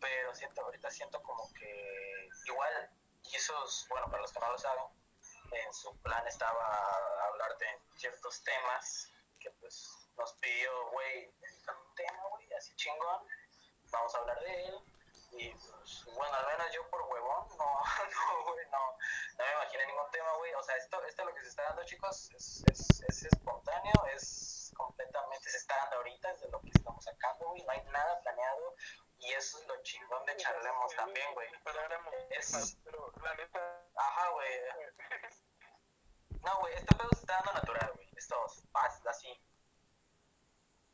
Speaker 4: Pero siento, ahorita siento como que igual, y esos, bueno, para los que no lo saben, en su plan estaba hablar de ciertos temas que pues nos pidió, güey, "Necesitamos un tema, güey, así chingón, vamos a hablar de él. Y pues, bueno, al menos yo por huevón, no, no, güey, no, no me imaginé ningún tema, güey. O sea, esto, esto lo que se está dando, chicos, es, es, es espontáneo, es completamente, se está dando ahorita, es de lo que estamos sacando, güey. No hay nada planeado y eso es lo chingón de charlemos también, güey. Es-
Speaker 3: temas, pero la neta,
Speaker 4: Ajá, güey. No, güey, este pedo se está dando natural, güey. Esto pasa así.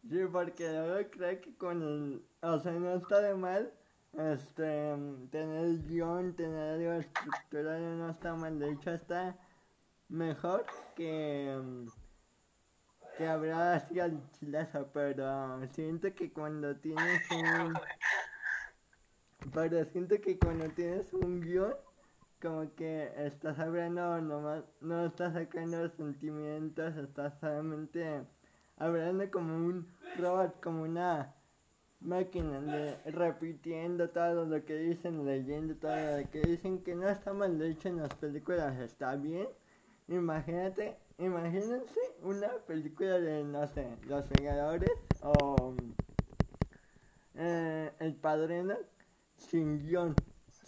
Speaker 1: Sí, porque luego creo que con el... O sea, no está de mal este, tener el guion, tener algo estructurado, no está mal. De hecho, está mejor que... Que al chilazo, pero siento que cuando tienes un... Pero siento que cuando tienes un guion, como que estás hablando nomás, no estás sacando sentimientos, estás solamente hablando como un robot, como una máquina, de, repitiendo todo lo que dicen, leyendo todo lo que dicen, que no está mal, hecho en las películas está bien. Imagínate, imagínense una película de, no sé, Los Vengadores o eh, El Padrino sin guion.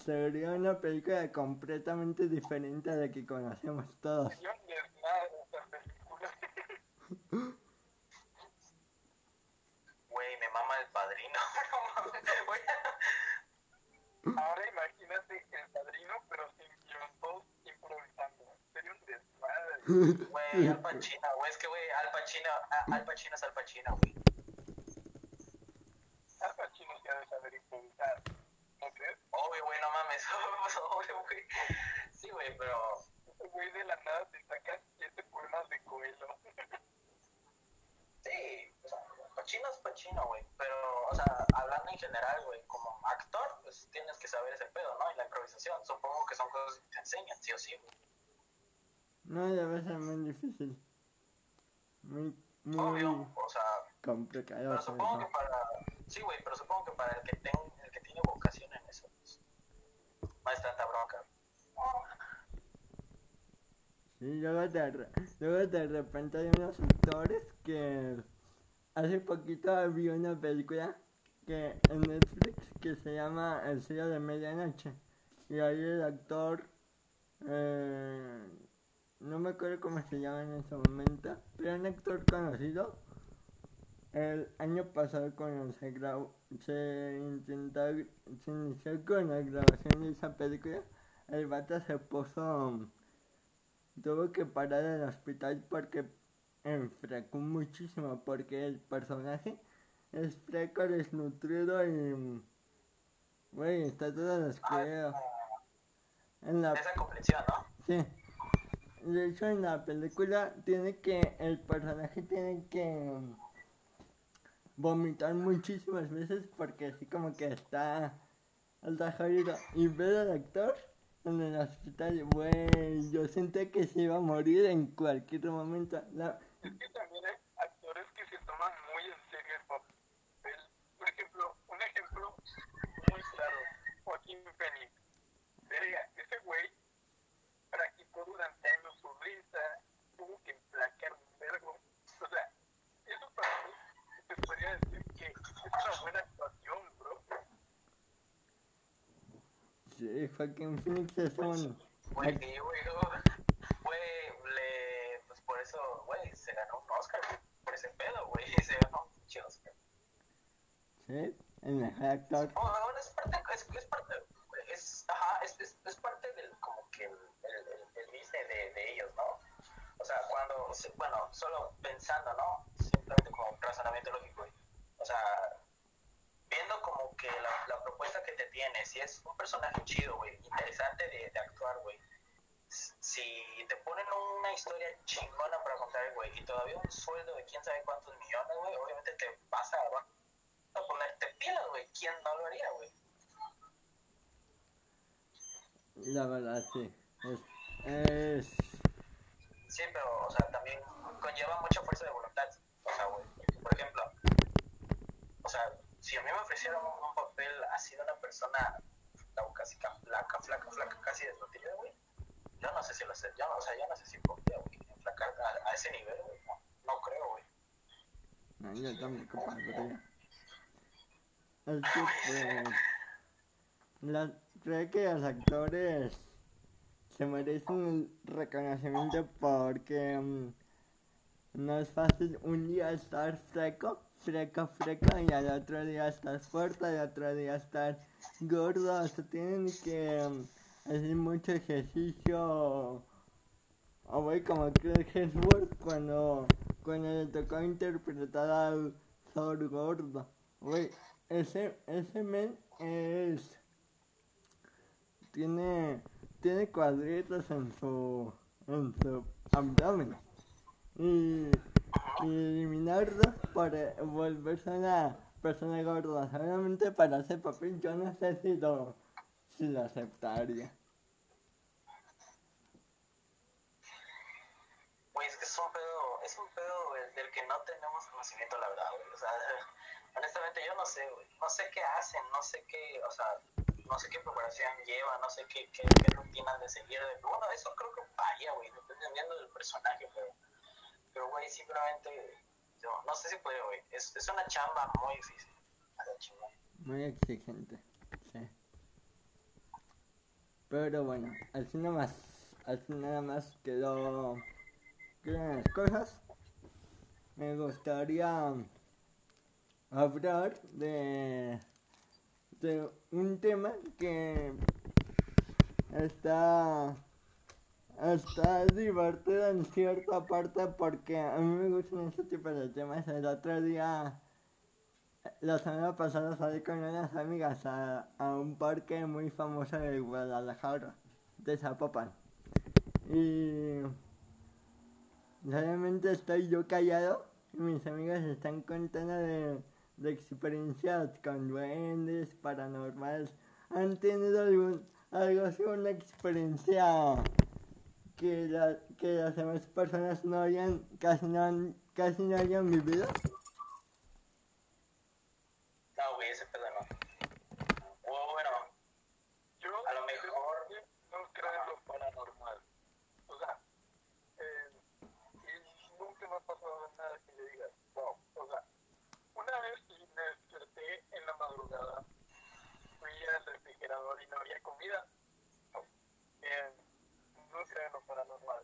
Speaker 1: Sería una película completamente diferente a la que conocemos todos.
Speaker 4: Güey, me mama el padrino.
Speaker 3: Ahora imagínate el padrino, pero sin guion, todos improvisando. Sería un desmadre.
Speaker 4: Güey, Al Pacino, güey, es que, güey, Al Pacino, Al Pacino es Al Pacino, güey.
Speaker 3: Al Pacino se ha de saber improvisar. ¿No crees?
Speaker 4: Obvio, güey, no mames. Obvio, güey. Sí, güey, pero.
Speaker 3: Güey de la nada te saca siete poemas de Coelho.
Speaker 4: Sí, o sea, Pacino es Pacino, güey. Pero, o sea, hablando en general, güey, como actor, pues tienes que saber ese pedo, ¿no? Y la improvisación. Supongo que son cosas que te enseñan, sí o sí, güey.
Speaker 1: No, debe ser muy difícil. Muy, muy
Speaker 4: Obvio, o sea.
Speaker 1: complicado.
Speaker 4: Pero supongo que para. Sí, güey, pero supongo que para el que, ten, el que tiene vocación en eso, pues, no es tanta bronca.
Speaker 1: Sí, luego de, luego de repente hay unos actores que hace poquito vi una película que en Netflix que se llama El sello de medianoche y ahí el actor eh, no me acuerdo cómo se llama en ese momento pero un actor conocido el año pasado cuando se grabó se intentó se inició con la grabación de esa película el vato se puso tuvo que parar en el hospital porque enfracó muchísimo porque el personaje es freco, desnutrido y güey está todo descuidado en la
Speaker 4: Esa comprensión, ¿no?
Speaker 1: sí de hecho en la película tiene que el personaje tiene que vomitar muchísimas veces porque así como que está está jodido y ver al actor en el hospital güey yo sentí que se iba a morir en cualquier momento
Speaker 3: Es que también hay actores que se toman muy en serio el papel. Por ejemplo, un ejemplo muy claro, Joaquín Phoenix. Verga, ese güey practicó durante años su risa, tuvo que emplacar un vergo. O sea, eso para mí se podría decir que es una buena actuación, bro.
Speaker 1: Sí, Joaquín Phoenix es un
Speaker 4: Güey, sí, güey, güey, le, pues por eso, güey, se ganó un Oscar por ese pedo, güey, se ganó un pinche Oscar.
Speaker 1: sí el mejor actor
Speaker 4: No, no, es parte, es, es parte, es, ajá, es, es, es parte del, como que el, el, el, business de, de ellos, ¿no? O sea, cuando, bueno, solo pensando, ¿no? Simplemente como razonamiento lógico, güey. O sea, como que la, la propuesta que te tiene, si es un personaje chido, güey, interesante de, de actuar, güey. Si te ponen una historia chingona para contar, güey, y todavía un sueldo de quién sabe cuántos millones, güey, obviamente te vas a, vas a ponerte pilas, güey. ¿Quién no lo haría, güey?
Speaker 1: la verdad sí es, es
Speaker 4: Sí, pero, o sea, también conlleva mucha fuerza de voluntad. O sea, güey, por ejemplo, o sea, si a mí me ofrecieran un, un papel así de una persona casi ca- flaca, flaca, flaca, casi desnutrida, güey, yo no sé si lo sé, yo no, o sea, yo no sé si podría, güey, enflacar a, a ese nivel, güey, no, no creo, güey.
Speaker 1: No, yo tampoco podría. Es que, pues, la, creo que los actores se merecen el reconocimiento porque mm, no es fácil un día estar freco, freco, freco y al otro día estar fuerte, al otro día estar gordo. O sea, tienen que mm, hacer mucho ejercicio. O güey, como Chris Hemsworth cuando, cuando le tocó interpretar al Thor gordo. Güey, ese, ese men es... Tiene, tiene cuadritos en su, en su abdomen. Y, y eliminarlos para volverse una persona gorda. Solamente para ese papel yo no sé si lo, aceptaría.
Speaker 4: Güey, es que es un pedo, es un pedo del que no tenemos conocimiento, la verdad, güey. O sea, honestamente yo no sé, güey. No sé qué hacen, no sé qué, o sea, no sé qué preparación lleva, no sé qué, qué, qué rutinas de seguir. Bueno, eso creo que varía, güey, dependiendo del personaje, pero, pero güey, simplemente, no sé si puede, güey. Es, es una chamba muy difícil. A la chingada.
Speaker 1: Muy exigente, sí. Pero bueno, así nada más, así nada más quedó, quedan las cosas. Me gustaría hablar de, de un tema que está está divertido en cierta parte porque a mí me gustan este tipo de temas. El otro día, la semana pasada salí con unas amigas a, a un parque muy famoso de Guadalajara, de Zapopan. Y realmente estoy yo callado y mis amigas están contando de, de experiencias con duendes, paranormales. ¿Han tenido algún, algo así, una experiencia que, la- que las demás personas no hayan, casi no, han, casi no hayan vivido?
Speaker 4: No, güey, ese pedo no. O bueno,
Speaker 5: Yo
Speaker 4: a lo mejor.
Speaker 5: no creo en lo paranormal. O sea, eh, y nunca me ha pasado nada que le digas, wow. O sea, una vez me desperté en la madrugada, fui al refrigerador y no había comida. Creo en paranormal.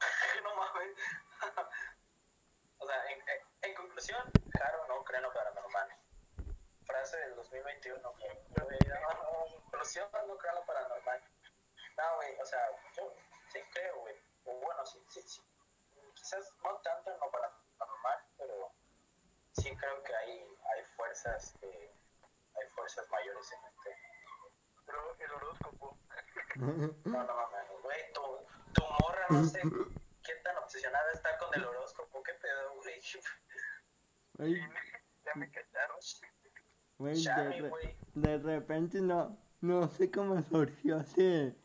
Speaker 4: no mames. o sea, en, conclusión, Jaro no creo en lo paranormal. Frase del 2021. güey. Yo, güey, no, conclusión, no creo en lo paranormal. No, güey, o sea, yo sí creo, güey. O bueno, sí, sí, sí. Quizás no tanto en lo paranormal, pero sí creo que hay, hay fuerzas que hay fuerzas mayores en este.
Speaker 5: Pero el horóscopo,
Speaker 4: No, no mames, güey, tu, tu morra no sé qué tan obsesionada está con el horóscopo, qué pedo, güey.
Speaker 1: Güey,
Speaker 5: ya me cacharon.
Speaker 1: güey, de, re- repente no, no sé cómo surgió ese,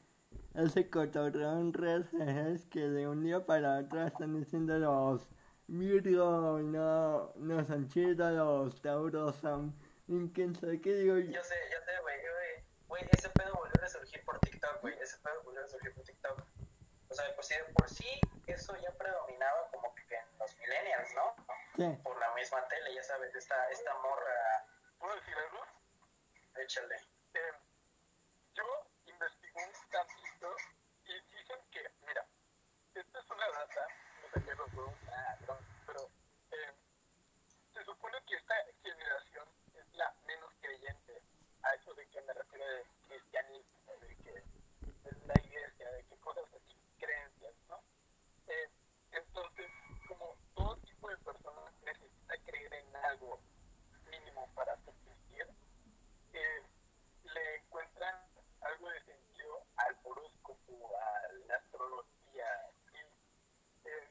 Speaker 1: ese cotorreo en redes que de un día para otro están diciendo los Virgo no, no son chidos, los Tauros son... quién sabe qué digo yo.
Speaker 4: Yo sé, yo sé, güey, güey, güey, ese pedo volvió a resurgir por TikTok, güey, ese pedo volvió a resurgir por TikTok. O sea, de por sí, de por sí, eso ya predominaba como que en los millennials, ¿no?
Speaker 1: ¿Qué?
Speaker 4: Por la misma tele, ya sabes, esta, esta morra,
Speaker 5: ¿Puedo decir algo?
Speaker 4: échale.
Speaker 5: Eh, yo investigué un tantito y dicen que, mira, esta es una data, no sé qué lo fue una broma, pero eh, se supone que esta generación es la menos creyente. A eso de que me refiero de cristianismo, de que es la iglesia, de que cosas así, creencias, ¿no? Eh, entonces, como todo tipo de personas necesita creer en algo mínimo para subsistir, eh, le encuentran algo de sentido al horóscopo, a la astrología, y eh,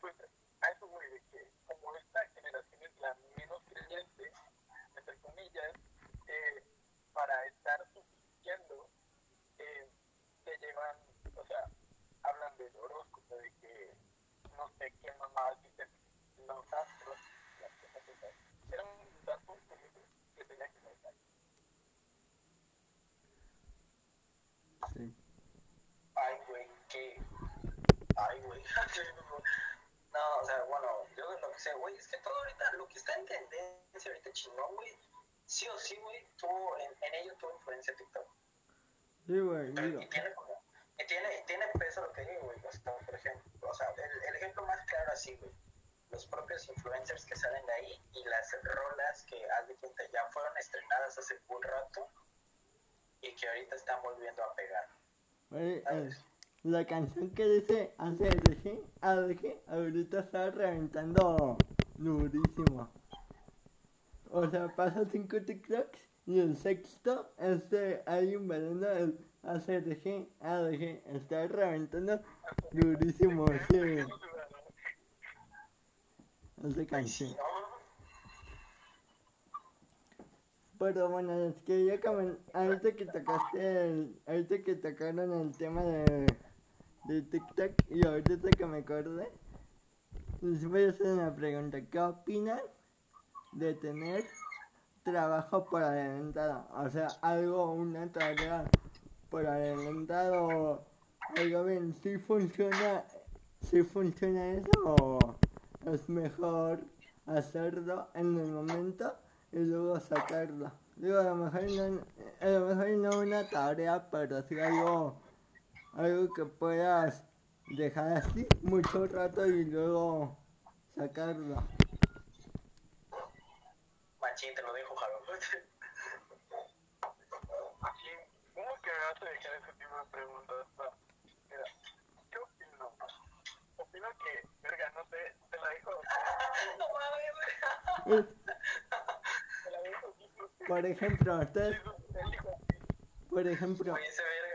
Speaker 5: pues a eso voy de que como esta generación es la menos creyente, entre comillas, eh, para estar subsistiendo, eh, se llevan, o sea, hablan del horóscopo, de que no sé qué mamá dicen los astros, las cosas esas. Era un dato curioso que tenía que notar.
Speaker 1: Sí.
Speaker 4: Ay, güey, qué. Ay, güey. no, o sea, bueno, yo de lo que sé, güey, es que todo ahorita, lo que está en tendencia ahorita chingón, güey, sí o sí, güey, tuvo, en, en ello tuvo influencia TikTok.
Speaker 1: Sí, güey,
Speaker 4: y tiene como, y tiene, y tiene peso lo que digo, güey, o sea, por ejemplo, o sea, el, el ejemplo más claro así, güey, los propios influencers que salen de ahí y las rolas que, haz de cuenta, ya fueron estrenadas hace un rato y que ahorita están volviendo a pegar.
Speaker 1: Güey,
Speaker 4: ¿sabes?
Speaker 1: la canción que dice hace ADG, ahorita está reventando durísimo. O sea, pasa cinco TikToks y el sexto es de alguien bailando el ACDG, ADG, está reventando durísimo ese, esa canción.
Speaker 4: No,
Speaker 1: Pero bueno, les quería comentar, ahorita que tocaste ahorita que tocaron el tema de, de TikTok y ahorita que me acordé, les voy a hacer una pregunta. ¿Qué opinan de tener trabajo por adelantado? O sea, algo, una tarea por adelantado, algo bien, si funciona, si funciona eso o es mejor hacerlo en el momento y luego sacarlo. Digo, a lo mejor no, a lo mejor no una tarea, pero sí algo, algo que puedas dejar así mucho rato y luego sacarlo.
Speaker 4: machín, te lo dejo, Jaro.
Speaker 5: Sí, ¿Cómo que me vas a dejar ese tipo de preguntas? Mira, ¿qué opino? Opino que, verga, no sé, te la dejo.
Speaker 4: No mames,
Speaker 5: Te la dejo.
Speaker 1: Por ejemplo, ustedes, por ejemplo,
Speaker 4: güey, ese verga,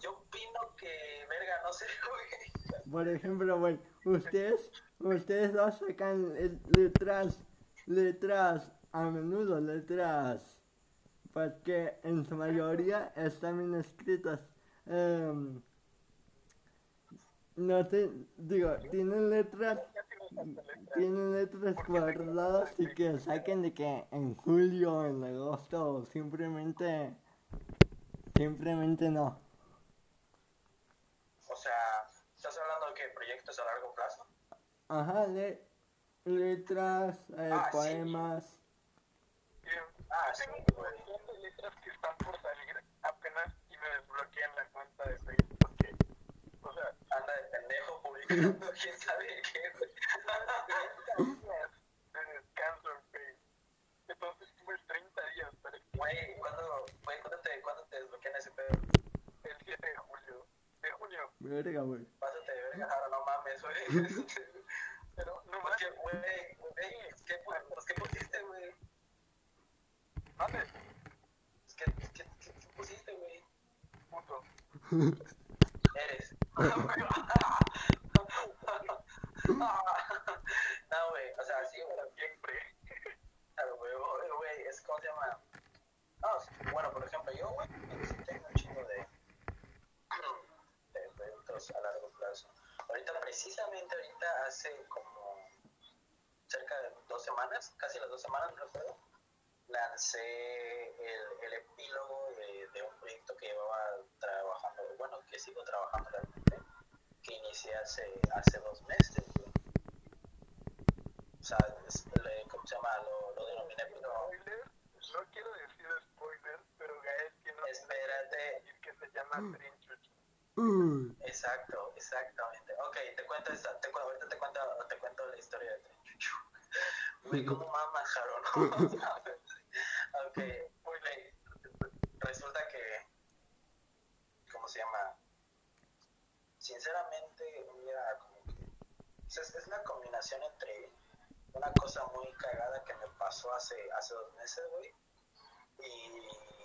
Speaker 4: Yo opino que, verga, no sé, güey.
Speaker 1: por ejemplo, güey, ustedes, ustedes dos sacan le- letras, letras, a menudo letras, pues que en su mayoría están bien escritas. Em, no te, digo, tienen letras, tienen letras guardadas y que saquen de que en julio, en agosto, simplemente, simplemente no.
Speaker 4: O sea, ¿estás hablando de qué? ¿Proyectos a largo plazo?
Speaker 1: Ajá, le- letras, eh,
Speaker 4: Ah, sí.
Speaker 1: poemas.
Speaker 5: Bien.
Speaker 4: Ah, sí,
Speaker 5: de letras que están por salir apenas y me desbloquean la cuenta de Facebook porque, o sea,
Speaker 4: Anda de pendejo publicando, quién sabe qué, güey.
Speaker 5: 30 días de descanso en Facebook. Entonces tuve 30 días para
Speaker 4: Güey, ¿cuándo, güey, ¿cuándo te, ¿cuándo te desbloquean ese pedo?
Speaker 5: el 7 de julio. De junio.
Speaker 1: Verga, güey.
Speaker 4: Pásate de verga, ahora no mames, güey.
Speaker 5: Pero no
Speaker 4: Porque,
Speaker 5: mames,
Speaker 4: güey, güey, ¿qué, pues, ¿qué pusiste, güey?
Speaker 5: mames,
Speaker 4: ¿Qué, qué, qué, qué pusiste, güey?
Speaker 5: puto.
Speaker 4: Eres. no, güey, o sea, sí, güey,
Speaker 5: Siempre.
Speaker 4: claro, güey, güey, güey, es como se llama. Bueno, por ejemplo, yo, güey, tengo un chingo de, proyectos a largo plazo. Ahorita, precisamente ahorita, hace como cerca de dos semanas, casi las dos semanas, no recuerdo, lancé el, el epílogo de, un proyecto que llevaba trabajando, bueno, que sigo trabajando realmente, que inicié hace, hace dos meses. O sea, ¿cómo se llama? Lo, denominé.
Speaker 5: Spoiler, no quiero decir se llama Trinchuch.
Speaker 1: Uy,
Speaker 4: Exacto, exactamente. Ok, te cuento esta, te, ahorita te cuento, te cuento la historia de Trinchuchu. Güey, cómo mama Jaro, ¿no? ok, muy bien. Resulta que, ¿cómo se llama? Sinceramente, mira, como que es, es la combinación entre una cosa muy cagada que me pasó hace, hace dos meses, güey, y,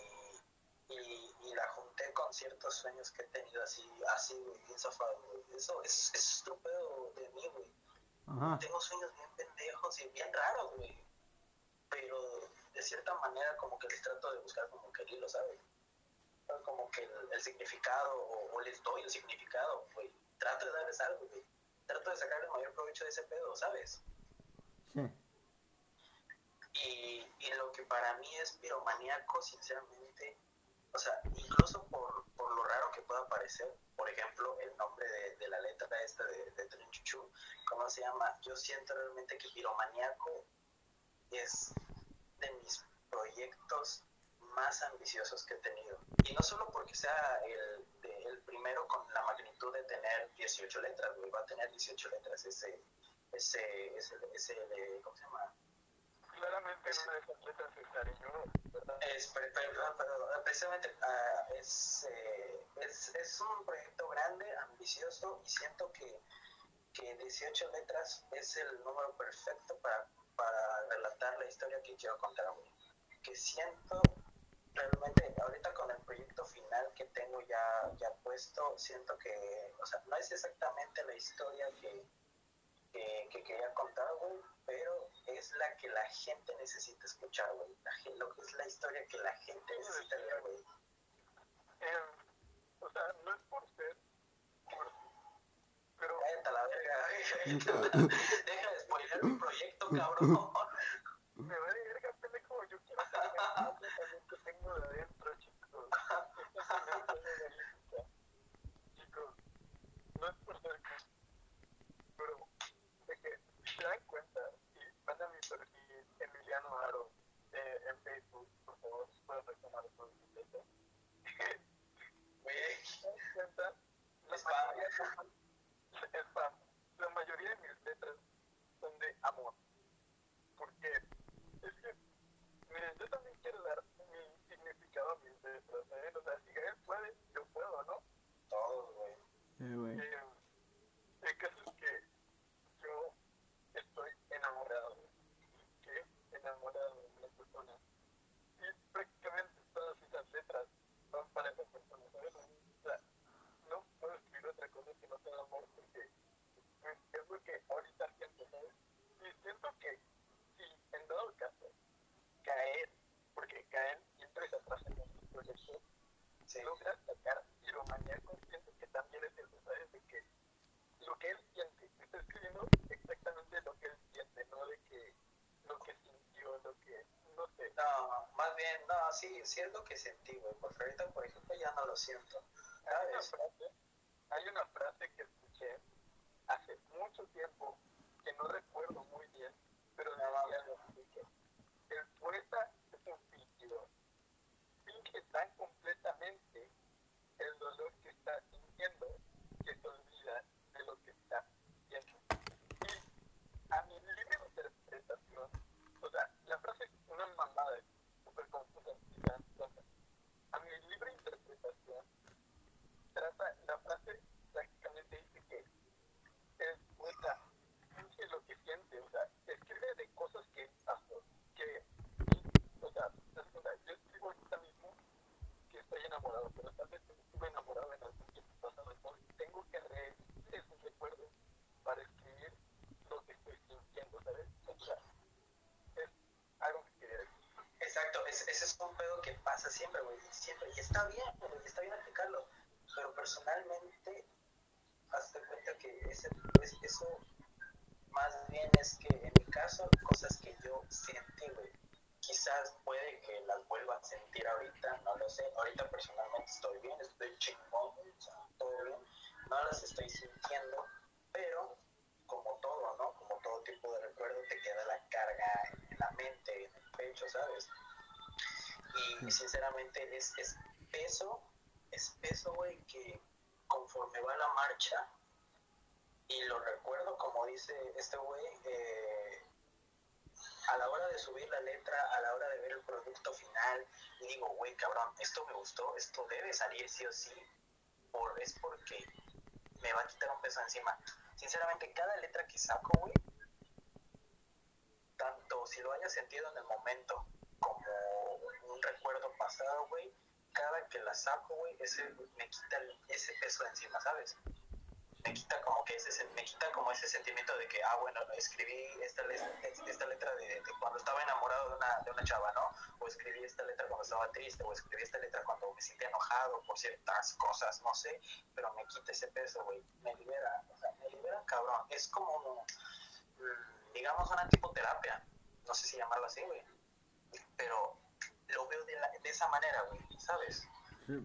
Speaker 4: y, y la junté con ciertos sueños que he tenido así, así, güey, bien zafado, güey. Eso es, es estúpido de mí, güey.
Speaker 1: ajá,
Speaker 4: Tengo sueños bien pendejos y bien raros, güey. Pero de cierta manera como que les trato de buscar como que el hilo, ¿sabes? ¿Sabes? Como que el, el significado, o, o les doy el significado, güey. Trato de darles algo, güey. Trato de sacar el mayor provecho de ese pedo, ¿sabes?
Speaker 1: sí.
Speaker 4: Y, y lo que para mí es piromaníaco, sinceramente, o sea, incluso por, por lo raro que pueda parecer, por ejemplo, el nombre de, de la letra esta de, de Trinchuchu, ¿cómo se llama? Yo siento realmente que piromaníaco es de mis proyectos más ambiciosos que he tenido. Y no solo porque sea el, de- el primero con la magnitud de tener 18 letras, güey, va a tener 18 letras ese, ese, ese, ese, ¿cómo se llama?
Speaker 5: Claramente en una de esas letras estaré yo.
Speaker 4: Es, perdón, perdón, precisamente ah, es, eh, es, es un proyecto grande, ambicioso y siento que, que 18 letras es el número perfecto para, para relatar la historia que quiero contar. Que siento realmente, ahorita con el proyecto final que tengo ya, ya puesto, siento que, o sea, no es exactamente la historia que, que, que quería contar, güey, pero es la que la gente necesita escuchar, güey. Lo que es la historia que la gente necesita leer, güey.
Speaker 5: Em, o sea, no es por ser cursi, pero
Speaker 4: Cállate a la verga. Deja de spoiler mi proyecto, cabrón.
Speaker 5: me vale verga, pendejo, yo quiero saber el pensamiento que tengo de adentro, chicos. Esta es una historia realística. Chicos, no es por ser cursi, pero de que si se dan cuenta y van a mi perfil Emiliano Aro eh, en Facebook, por favor, puedes retomar su bicicleta.
Speaker 4: Güey,
Speaker 5: ¿Se dan cuenta? La
Speaker 4: Spam.
Speaker 5: mayoría son- spam. La mayoría de mis letras son de amor. ¿Por qué? Es que
Speaker 4: sí, sí es lo que sentí, güey, porque ahorita, por ejemplo, ya no lo siento.
Speaker 5: Hay una
Speaker 4: ¿Sabes?
Speaker 5: frase, hay una frase que escuché hace mucho tiempo que no recuerdo muy bien, pero decía algo así que el poeta es un fingidor. Finge tan completamente el dolor que está sintiendo que se olvida de lo que está sintiendo. Y a mi libre interpretación, o sea, la frase es una mamada, súper confusa, si se dan cuenta. A mi libre interpretación, trata, la frase prácticamente dice que el poeta finge lo que siente, o sea, escribe de cosas que pasó, que, o sea, te das cuenta, yo escribo ahorita mismo que estoy enamorado, pero tal vez estuve enamorado en algún tiempo pasado, entonces tengo que revivir esos recuerdos para escribir lo que estoy sintiendo, ¿sabes? O sea, es algo que quería decir.
Speaker 4: Exacto, es- ese es un pedo que pasa siempre, y está bien, güey, está bien aplicarlo, pero personalmente, hazte cuenta que ese, es- eso más bien es que salir sí o sí, por, es porque me va a quitar un peso encima. Sinceramente, cada letra que saco, güey, tanto si lo haya sentido en el momento como un recuerdo pasado, güey, cada que la saco, güey, ese me quita ese peso encima, ¿sabes? Me quita como que ese me quita como ese sentimiento de que ah bueno escribí esta letra, esta letra de, de cuando estaba enamorado de una, de una chava, ¿no? O escribí esta letra cuando estaba triste, o escribí esta letra cuando me sentía enojado por ciertas cosas, no sé, pero me quita ese peso, güey, me libera, o sea, me libera cabrón, es como mm, digamos una tipo terapia, no sé si llamarlo así, güey, pero lo veo de, la- de esa manera, güey, ¿sabes?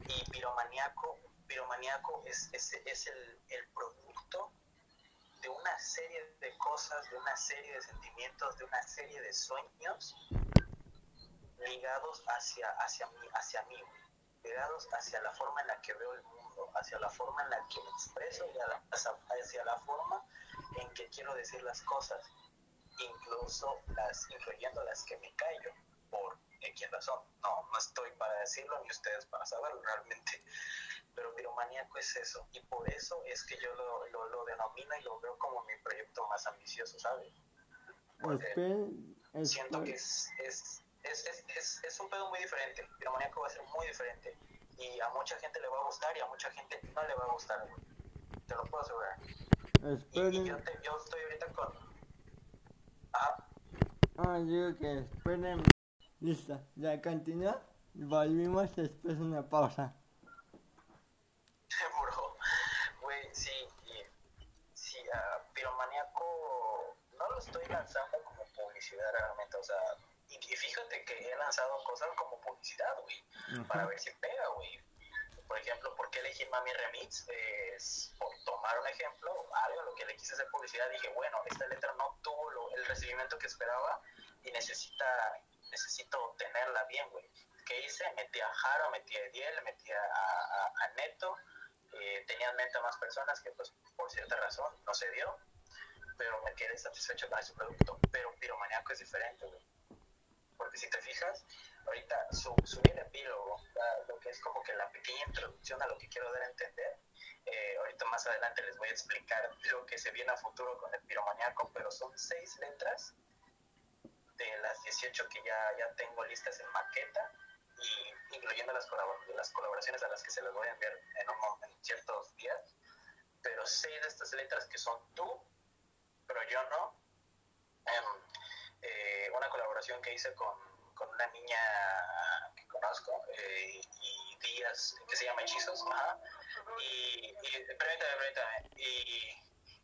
Speaker 4: Y Piromaniaco, Piromaniaco es, es, es el, el producto de una serie de cosas, de una serie de sentimientos, de una serie de sueños ligados hacia, hacia mí, hacia mí, ligados hacia la forma en la que veo el mundo, hacia la forma en la que me expreso y hacia la forma en que quiero decir las cosas, incluso las, incluyendo las que me callo por X razón. No, no estoy para decirlo ni ustedes para saberlo realmente. Pero piromaníaco es eso. Y por eso es que yo lo, lo, lo denomino y lo veo como mi proyecto más ambicioso, ¿sabes? Porque
Speaker 1: Esperen,
Speaker 4: siento que
Speaker 1: esperen.
Speaker 4: es, es, es, es, es, es un pedo muy diferente. Piromaníaco va a ser muy diferente. Y a mucha gente le va a gustar y a mucha gente no le va a gustar, güey. Te lo puedo asegurar. Y, y
Speaker 1: Esperen.
Speaker 4: yo, te- yo estoy ahorita con... Ah,
Speaker 1: Ah, digo que esperen. Listo, ya continúa. Volvimos después de una pausa.
Speaker 4: Bro, güey, sí, y, sí, a Piromaniaco no lo estoy lanzando como publicidad realmente, o sea, y, y fíjate que he lanzado cosas como publicidad, güey, para ver si pega, güey. Por ejemplo, ¿por qué elegir Mami Remix? Es, por tomar un ejemplo, algo a lo que le quise hacer publicidad, dije, bueno, esta letra no tuvo lo- el recibimiento que esperaba y necesita, necesito tenerla bien, güey. ¿Qué hice? Metí a Jaro, metí a Ediel, metí a, a- a Neto, eh, tenía en mente a más personas que pues por cierta razón no se dio, pero me quedé satisfecho con ese producto. Pero Piromaniaco es diferente, güey. Porque si te fijas, ahorita su, el epílogo, lo que es como que la pequeña introducción a lo que quiero dar a entender. Eh, ahorita más adelante les voy a explicar lo que se viene a futuro con el piromaniaco, pero son seis letras de las 18 que ya, ya tengo listas en maqueta y incluyendo las, las colaboraciones a las que se les voy a enviar en, un en ciertos días. Pero seis de estas letras que son tú, pero yo no. Em, eh, una colaboración que hice con, con una niña que conozco eh, y Díaz, que se llama Hechizos, ajá. Y, y permítame, permítame. Y,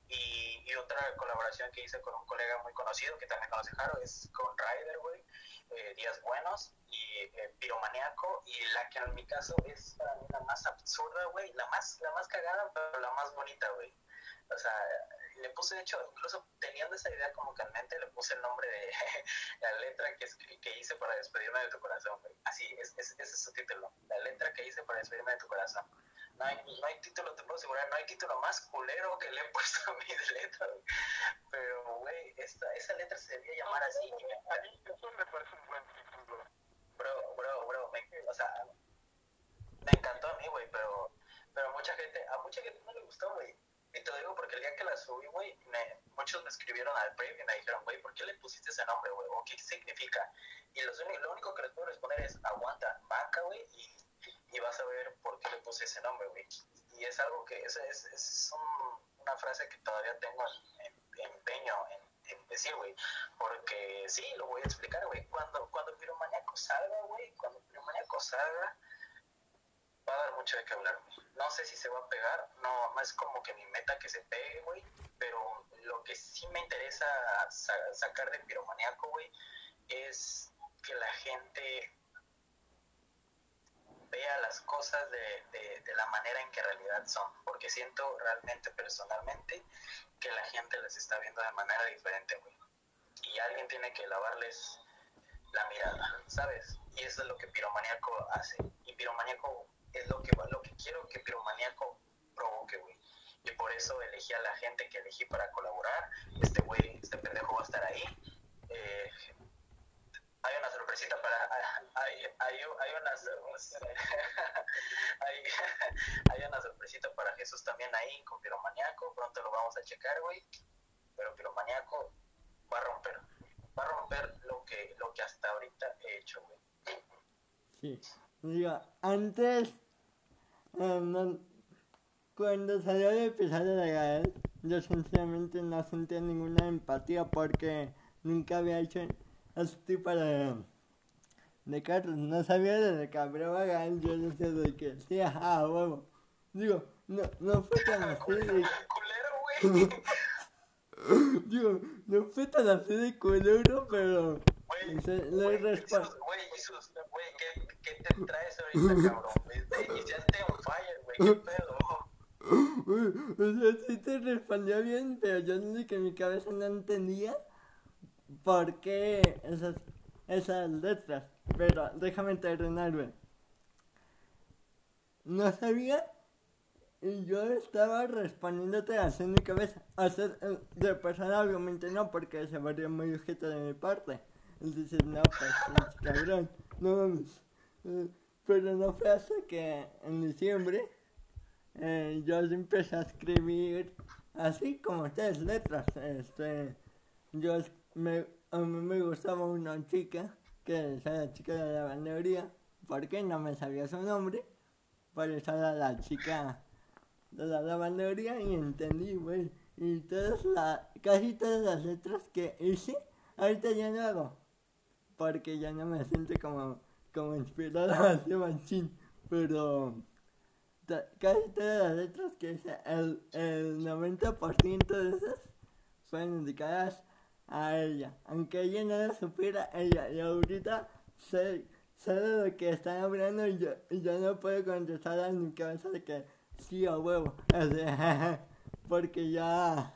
Speaker 4: y, otra colaboración que hice con un colega muy conocido que también conoce Jaro es con Ryder, güey. eh, Días Buenos y eh, Piromaniaco y la que en mi caso es para mí la más absurda, güey, la más, la más cagada, pero la más bonita, güey. O sea, le puse, de hecho, incluso teniendo esa idea como que en mente, le puse el nombre de la letra que, que hice para despedirme de tu corazón, güey. Así, es, es- ese es su título, la letra que hice para despedirme de tu corazón. No hay, no hay título, te puedo asegurar, no hay título más culero que le he puesto a mi letra, güey. Pero, güey, esta, esa letra se debía llamar así. y me-
Speaker 5: A mí eso me parece un buen título.
Speaker 4: bro, bro, bro, me, o sea, me encantó a mí, güey, pero, pero mucha gente, a mucha gente no le gustó, güey. Y te digo porque el día que la subí, güey, muchos me escribieron al Brave y me dijeron, güey, ¿por qué le pusiste ese nombre, güey? ¿O qué significa? Y los lo único que les puedo responder es, aguanta, banca, güey, y, y vas a ver por qué le puse ese nombre, güey. Y es algo que, es, es, es un- una frase que todavía tengo en, en- empeño en, en decir, güey. Porque sí, lo voy a explicar, güey. Cuando, cuando Piromaniaco salga, güey, cuando Piromaniaco salga, va a dar mucho de qué hablar. No sé si se va a pegar, no, no es como que mi meta que se pegue, güey, pero lo que sí me interesa sa- sacar de Piromaniaco, güey, es que la gente vea las cosas de, de, la manera en que realidad son, porque siento realmente, personalmente, que la gente las está viendo de manera diferente, güey. Y alguien tiene que lavarles la mirada, ¿sabes? Y eso es lo que Piromaniaco hace. Y Piromaniaco es lo que, lo que quiero que Piromaniaco provoque, güey. Y por eso elegí a la gente que elegí para colaborar. Este güey, este pendejo va a estar ahí. Eh, hay una sorpresita para... Hay, hay, hay una... hay, una sorpresita para Jesús también ahí con Piromaniaco. Pronto lo vamos a checar, güey. Pero Piromaniaco va a romper. Va a romper lo que, lo que hasta ahorita he hecho, güey.
Speaker 1: Sí. Digo, antes, eh, no- cuando salió el episodio de Gael, yo sinceramente no sentía ninguna empatía porque nunca había hecho ese tipo de, de cartas. No sabía de que hablaba Gael, yo decía de que sí, ah, huevo. Digo, no, no fue tan así de, digo, no fue tan así de culero, pero
Speaker 4: Güey,
Speaker 1: se- le
Speaker 4: güey. Jesús, güey, Jesús, güey, ¿qué, ¿qué te traes ahorita, cabrón? Te iniciaste on fire, güey, qué pedo.
Speaker 1: Uy, O sea, sí te respondió bien, pero yo sé que en mi cabeza no entendía por qué esas, esas letras. Pero déjame terminar, güey. No sabía y yo estaba respondiéndote así en mi cabeza. Hacer eh, de persona obviamente no, porque se vería muy objeto de mi parte. Entonces, no, pues, cabrón, no mames. Eh, Pero no fue hasta que en diciembre eh, yo empecé a escribir así como tres letras. Este, yo me, a mí me gustaba una chica, que es la chica de la lavandería, porque no me sabía su nombre, por eso era la chica de la lavandería y entendí, güey. Y todas la, casi todas las letras que hice, ahorita ya no hago, porque ya no me siento como, como inspirado a machín, pero casi todas las letras que hice, el, el 90% de esas fueron dedicadas a ella. Aunque ella no lo supiera, ella. Y ahorita sé, sé de lo que están hablando y yo, no puedo contestar en mi cabeza de que sí o huevo. Porque ya,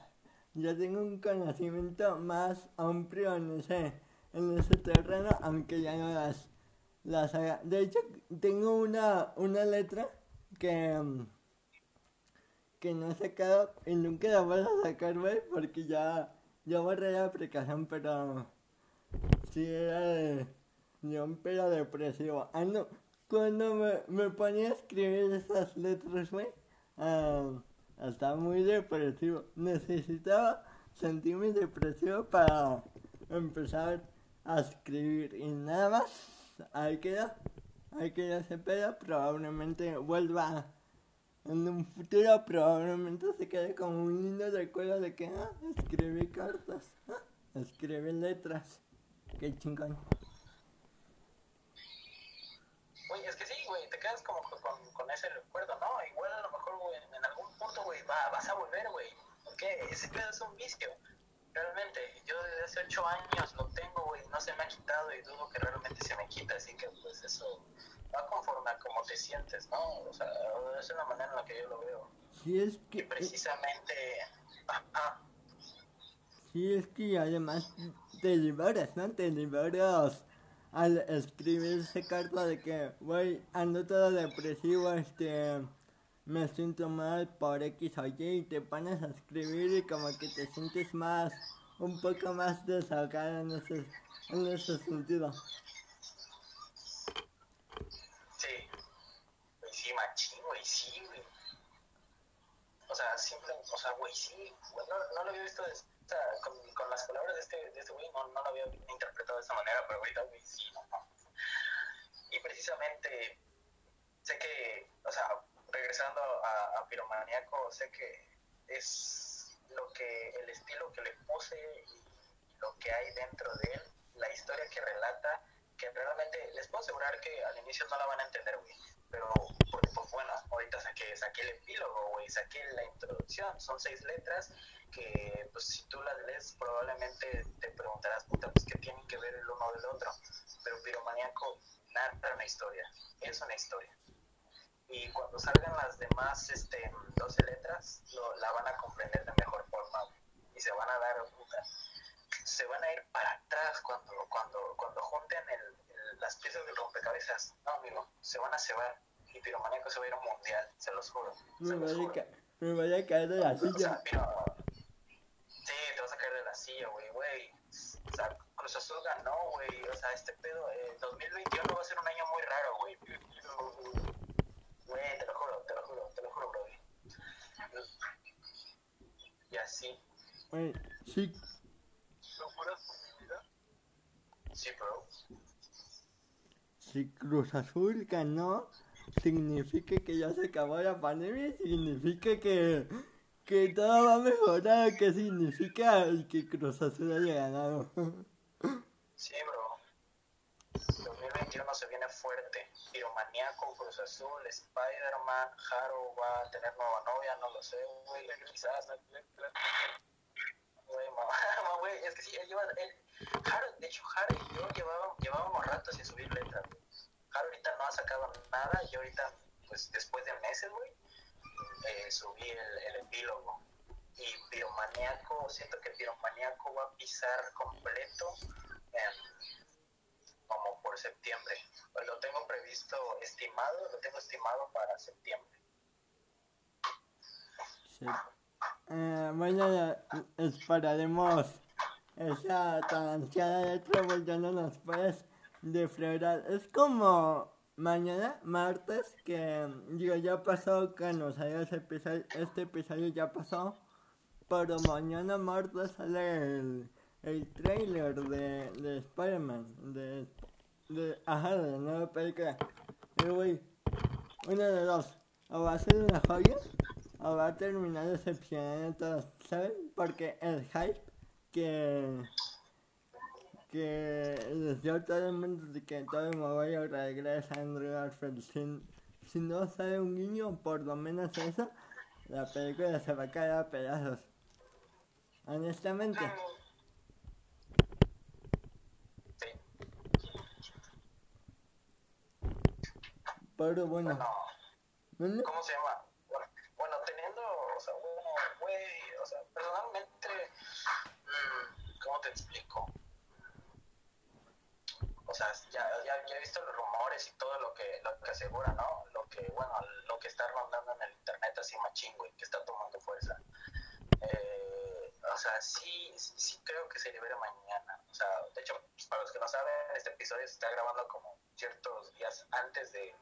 Speaker 1: ya tengo un conocimiento más amplio en ese, en ese terreno, aunque ya no las, las haga. De hecho, tengo una, una letra que, mm, que no he sacado y nunca la voy a sacar, güey, porque ya, ya borré la aplicación, pero sí era de, de un pelo depresivo. Ah, no, cuando me, me ponía a escribir esas letras, güey, ah, estaba muy depresivo. Necesitaba sentirme depresivo para empezar a escribir y nada más. Ahí queda, ahí queda ese pedo, probablemente vuelva en un futuro probablemente se quede como un lindo recuerdo de que ah, escribí cartas, ah, escribí letras. Qué chingón.
Speaker 4: Güey, es que sí, güey, te quedas como con, con, con ese recuerdo, ¿no? Igual a lo mejor, güey, en algún punto, güey, va, vas a volver, güey. Porque ese pedo es un vicio. Realmente, yo desde hace ocho años lo tengo, güey. No, se me ha quitado y dudo que realmente se me quita, así que pues eso va conforme a cómo te sientes, ¿no? O sea, es una manera en la que yo lo veo.
Speaker 1: Sí, es
Speaker 4: Y
Speaker 1: que,
Speaker 4: precisamente, ajá,
Speaker 1: sí, es que además te liberas, ¿no? Te liberas al escribir esa carta de que, güey, ando todo depresivo, este, me siento mal por X o Y, y te pones a escribir y como que te sientes más, un poco más desahogado en ese, en ese sentido.
Speaker 4: sí, güey, sí, machín, güey, sí, güey. O sea, simple, o sea, güey, sí, no, no lo había visto con, con las palabras de este, de este güey, no, no lo había interpretado de esa manera, pero ahorita, güey, sí, no. Y precisamente, sé que, o sea, regresando a, Piromaniaco, sé que es lo que, el estilo que le puse y lo que hay dentro de él, la historia que relata, que realmente les puedo asegurar que al inicio no la van a entender, güey. Pero, porque, pues bueno, ahorita saqué, saqué el epílogo, güey, saqué la introducción, son seis letras que, pues si tú las lees, probablemente te preguntarás, puta, pues qué tienen que ver el uno del otro. Pero Piromaniaco narra una historia, es una historia. Y cuando salgan las demás este, 12 letras, lo, la van a comprender de mejor forma y se van a dar, puta, se van a ir para atrás cuando cuando cuando junten el, el- las piezas del rompecabezas. No, amigo, se van a cebar y Piromaniaco se va a ir a un mundial, se los juro. Se
Speaker 1: Me
Speaker 4: los
Speaker 1: voy a,
Speaker 4: juro.
Speaker 1: me voy a caer de la
Speaker 4: O sea,
Speaker 1: silla.
Speaker 4: Piro- Sí, te vas a caer de la silla, güey, güey. O sea, Cruz Azul ganó, güey. O sea, este pedo, eh, 2021 va a ser un año muy raro, güey. Güey, te lo juro, te lo juro, te lo juro, bro. Y así,
Speaker 1: Güey, sí,
Speaker 5: ¿Lo juras por mi vida?
Speaker 4: sí, bro.
Speaker 1: Si Cruz Azul ganó, significa que ya se acabó la pandemia, significa que, que todo va a mejorar, que significa que Cruz Azul haya ganado.
Speaker 4: Sí, bro. 2021 se viene fuerte. Piromaniaco, Cruz Azul, Spider-Man, Haro va a tener nueva novia, no lo sé, güey. Quizás, güey, mamá, güey. Es que sí, él lleva. Él, Haro, de hecho, Haro y yo llevábamos, llevábamos rato sin subir letras, güey. Haro ahorita no ha sacado nada y ahorita, pues después de meses, güey, eh, subí el, epílogo. Y Piromaniaco, siento que Piromaniaco va a pisar completo en, como por septiembre. Pues lo tengo previsto, estimado, lo tengo estimado para septiembre.
Speaker 1: Sí. Eh, mañana esperaremos esa tan ansiada letra porque ya no nos puedes defraudar. Es como mañana, martes, que digo, ya pasó cuando salió ese episodio, este episodio ya pasó, pero mañana martes sale el, el trailer de, de Spider-Man, de, ajá, de la nueva película. Y güey, una de dos, o va a ser una joya, o va a terminar decepcionando a todos, ¿saben? Porque el hype que que les dio todo el mundo de que todo el Maguire regresa a Andrew Garfield sin, si no sale un guiño, por lo menos eso, la película se va a caer a pedazos. Honestamente,
Speaker 4: Sí.
Speaker 1: Pero bueno,
Speaker 4: Bueno,
Speaker 1: ¿no?
Speaker 4: ¿cómo se llama? Bueno, teniendo, o sea, bueno, güey, o sea, personalmente, mm, ¿cómo te explico? O sea, ya, ya, ya he visto los rumores y todo lo que, lo que asegura, ¿no? Lo que, bueno, lo que está rondando en el internet así machín, güey, que está tomando fuerza. Eh, o sea, sí, sí, creo que se libere mañana. O sea, de hecho, para los que no saben, este episodio se está grabando como ciertos días antes de,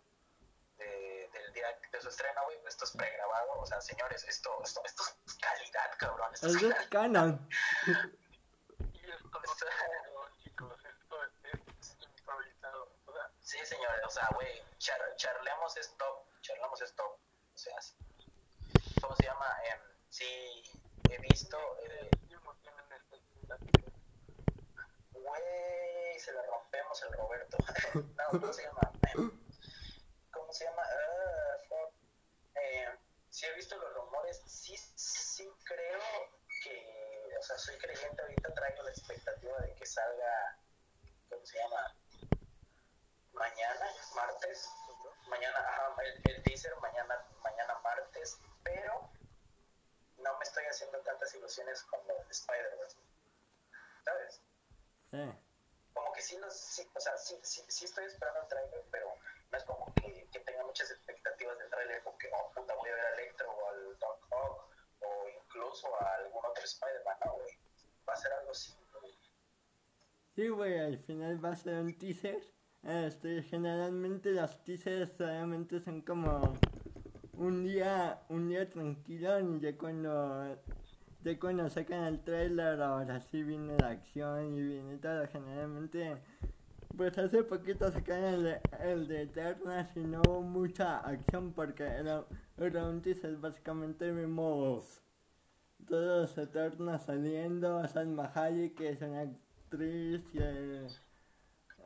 Speaker 4: de- del día de su estreno, güey. Esto es pregrabado. O sea, señores, esto, esto, esto es calidad, cabrón. Esto es calidad.
Speaker 1: canon.
Speaker 5: Y esto es canon, chicos, esto es improvisado. O sea,
Speaker 4: Sí, señores, o sea, güey, char, charlemos es top, charlemos es top. O sea. ¿cómo se llama? Em, sí, he visto, eh, güey, se le rompemos el Roberto. no, ¿cómo se llama? ¿Cómo se llama? Fuck. Eh, sí he visto los rumores, sí, sí creo que, o sea, soy creyente, ahorita traigo la expectativa de que salga mañana, martes. Mañana, ajá, el, el teaser mañana, mañana martes, pero no me estoy haciendo tantas ilusiones como Spider-Verse. ¿Sabes?
Speaker 1: Sí.
Speaker 4: Como que sí, los, sí, o sea, sí, sí, sí estoy esperando el trailer, pero no es como que, que tenga muchas expectativas del trailer, porque, oh, puta, voy a ver a Electro o al Doc Ock, o incluso a algún otro Spider-Man, no, güey. Va a ser algo así, güey.
Speaker 1: Sí, güey, al final va a ser un teaser. Este, generalmente los teasers solamente son como un día, un día tranquilo y ya cuando, ya cuando sacan el trailer ahora sí viene la acción y viene todo. Generalmente, pues hace poquito sacaron el, de- el de Eternals y no hubo mucha acción porque era, era un teaser. Básicamente vimos todos los Eternals saliendo, Salma Hayek que es una actriz, que,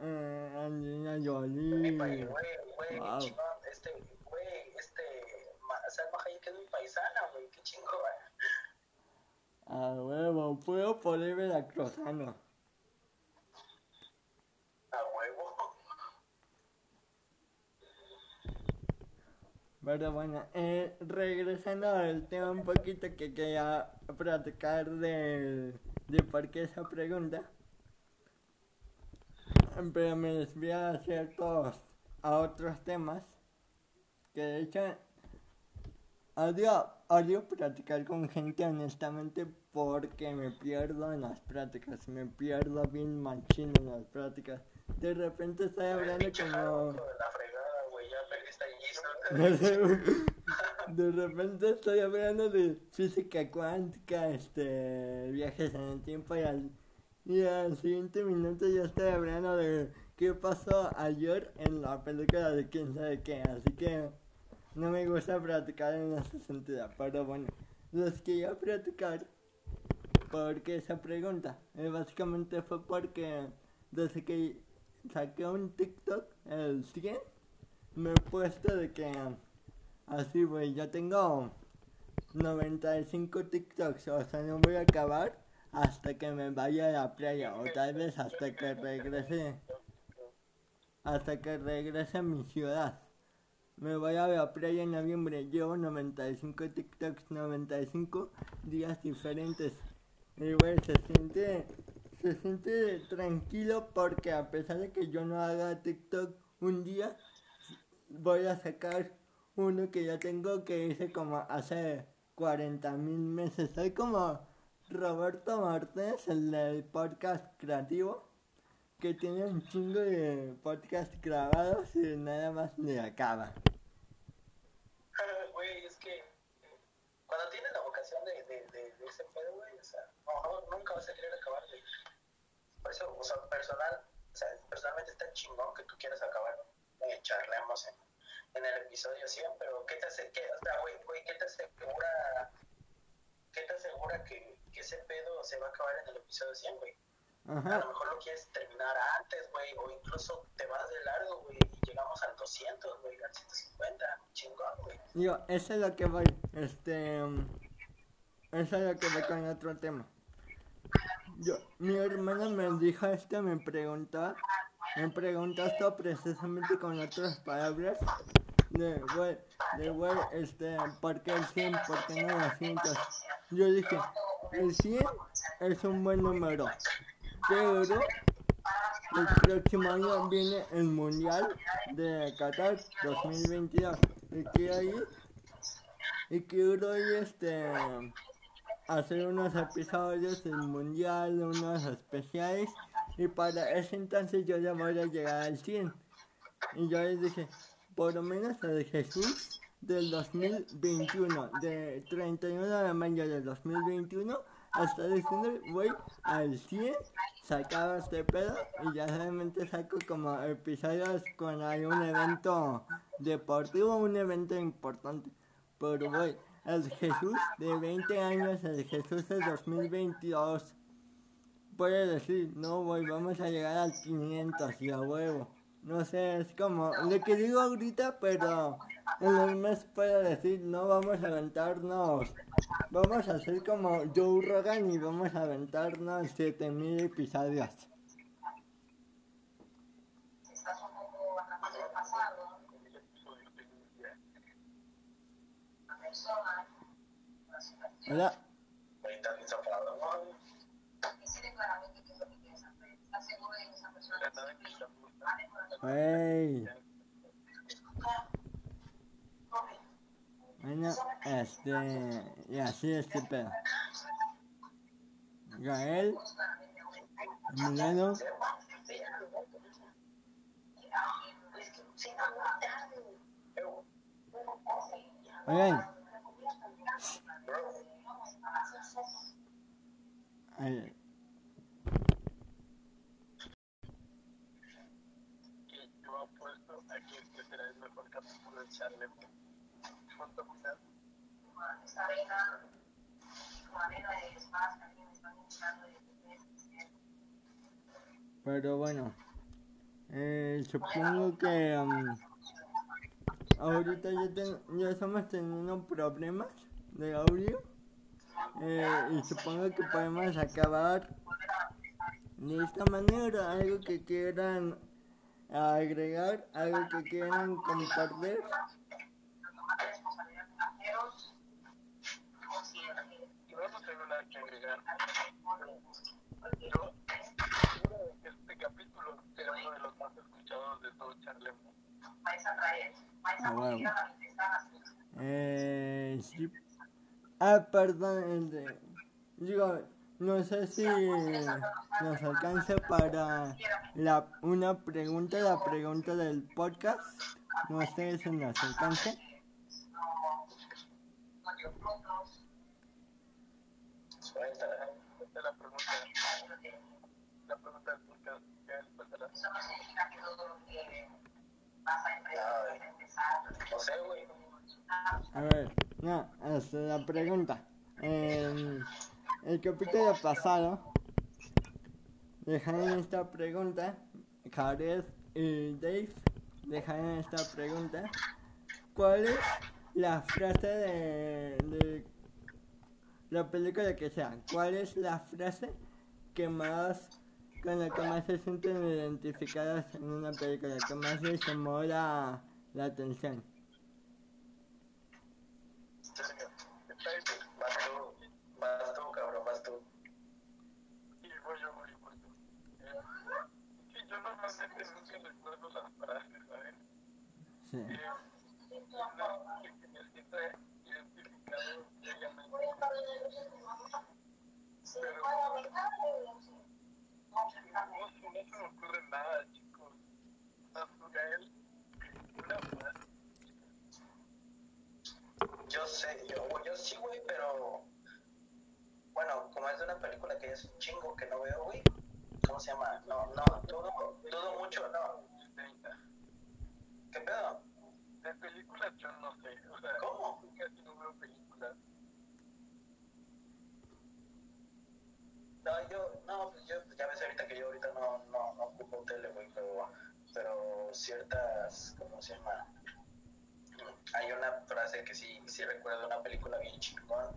Speaker 1: eh, Angelina Jolie.
Speaker 4: País, güey, güey,
Speaker 1: Wow.
Speaker 4: qué chingón. Este, güey, este, Ma- Salma Hayek es mi paisana, güey, qué chingón.
Speaker 1: A huevo, puedo poder ver a Cruzano.
Speaker 4: A huevo.
Speaker 1: Pero bueno, eh, regresando al tema un poquito que quería platicar de, de por qué esa pregunta. Pero me desvié a ciertos, a otros temas. Que de hecho, odio, odio platicar con gente honestamente porque me pierdo en las prácticas. Me pierdo bien machín en las prácticas. De repente estoy hablando como...
Speaker 4: Harold, hijo de la fregada, güey, ya perdiste allí.
Speaker 1: De repente estoy hablando de física cuántica, este, viajes en el tiempo y al, y al siguiente minuto ya estoy hablando de qué pasó ayer en la película de quién sabe qué, así que no me gusta platicar en ese sentido, pero bueno, los quería platicar porque esa pregunta, eh, básicamente fue porque desde que saqué un TikTok, el 100, me he puesto de que así, güey, ya tengo 95 TikToks, o sea, no voy a acabar hasta que me vaya a la playa, o tal vez hasta que regrese, hasta que regrese a mi ciudad. Me voy a la playa en noviembre, llevo 95 TikToks, 95 días diferentes. Y güey, se siente, se siente tranquilo porque a pesar de que yo no haga TikTok un día, voy a sacar uno que ya tengo que hice como hace 40 mil meses. Soy como Roberto Martínez, el del podcast creativo, que tiene un chingo de podcast grabados y nada más le acaba.
Speaker 4: Güey, es que cuando tienes la vocación de, de, de, ese pedo, güey, o sea, no, nunca vas a querer acabar, güey. Por eso, o sea, personal, o sea, personalmente está chingón que tú quieras acabar, eh, charlemos en, en el episodio 100, pero ¿qué te hace, qué, o sea, güey, güey, qué te asegura, qué te asegura que, que ese pedo se va a acabar en el episodio 100, güey? A lo mejor lo quieres terminar antes, güey, o incluso te vas de largo, güey, y llegamos al 200, güey, al 150, chingón, güey.
Speaker 1: Digo, eso es lo que voy. Este. um, Eso es lo que voy con otro tema. Yo, mi hermana me dijo esto, me preguntó. Me preguntó esto precisamente con otras palabras. De, güey, de, güey, este, ¿por qué el 100? ¿Por qué no 200? Yo dije, el 100 es un buen número. Pero el próximo año viene el Mundial de Qatar 2022. Y quiero ir, y quiero ir este, hacer unos episodios del Mundial, unos especiales. Y para ese entonces yo ya voy a llegar al 100. Y yo les dije, por lo menos el Jesús del 2021, de 31 de mayo del 2021 hasta diciembre voy al 100, sacaba este pedo y ya solamente saco como episodios cuando hay un evento deportivo, un evento importante. Pero voy, el Jesús de 20 años, el Jesús del 2022, puede decir, no, güey, vamos a llegar al 500 y a huevo. No sé, es como lo que digo ahorita, pero en el mes puedo decir, no vamos a aventarnos. Vamos a hacer como Joe Rogan y vamos a aventarnos 7000 episodios. Hola. Wey. Bueno, este, y así este pedo. Gael, Milano, oigan. Ay,
Speaker 5: que yo apuesto a que este será el mejor
Speaker 1: Pero bueno, eh, supongo que um, ahorita ya, ten- ya estamos teniendo problemas de audio eh, y supongo que podemos acabar de esta manera. Algo que quieran agregar, algo que quieran compartir.
Speaker 5: Agregar. Este capítulo uno de los más escuchados de todo.
Speaker 1: Ah, huevo. Eh. Ah, perdón, el digo, no sé si nos alcanza para la, una pregunta, la pregunta del podcast. No sé si nos alcance. A ver, no, es la pregunta. En el capítulo pasado dejaron esta pregunta, Jared y Dave dejaron esta pregunta. ¿Cuál es la frase de, la película que sea? ¿Cuál es la frase que más con la que más se sienten identificadas en una película, que más les llamó la, la atención?
Speaker 5: Está hecho.
Speaker 4: Vas tú, vas tú, cabrón, vas tú.
Speaker 5: Y voy yo, voy yo, voy yo. Eh, Sí, yo normalmente nunca recuerdo las frases, ¿saben?
Speaker 1: Sí.
Speaker 5: Eh, una que me sienta identificado ciegamente. Pero no, no se me ocurre nada, chicos. Azurael, una frase.
Speaker 4: Yo sé, yo, yo sí, güey, pero. Bueno, como es de una película que es un chingo que no veo, güey. ¿Cómo se llama? No, no, dudo, dudo mucho, no. ¿Qué pedo?
Speaker 5: De películas yo no sé, o sea,
Speaker 4: ¿Cómo?
Speaker 5: casi no veo películas.
Speaker 4: No, yo, no, pues yo, ya ves ahorita que yo ahorita no, no, no ocupo tele, güey, pero, pero ciertas, ¿cómo se llama? Hay una frase que sí, sí recuerdo de una película bien chingón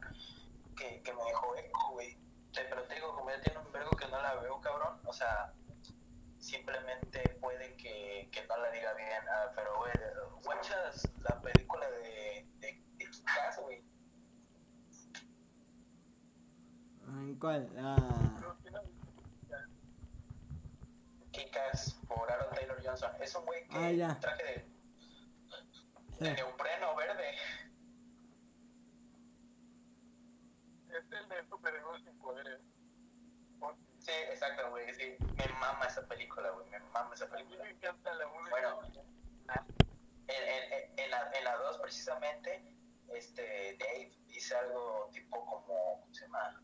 Speaker 4: que, que me dejó eco, güey. Te- Pero te digo, como ya tiene un vergo que no la veo, cabrón, o sea, simplemente puede que, que no la diga bien, ah, pero, güey, guachas la película de, de, de Kick-Ass, güey.
Speaker 1: ¿En cuál? Ah,
Speaker 4: Kick-Ass por Aaron Taylor Johnson. Es un güey que
Speaker 1: Ah, ya.
Speaker 4: traje de,
Speaker 1: sí.
Speaker 4: de neopreno verde.
Speaker 5: es el de superhéroes sin poderes.
Speaker 4: Sí, exacto, güey, sí. Me mama esa película, güey, me mama esa película.
Speaker 5: me encanta la una.
Speaker 4: Bueno. En, en, en- en la, en la 2, precisamente, este, Dave dice algo tipo como, ¿cómo se llama?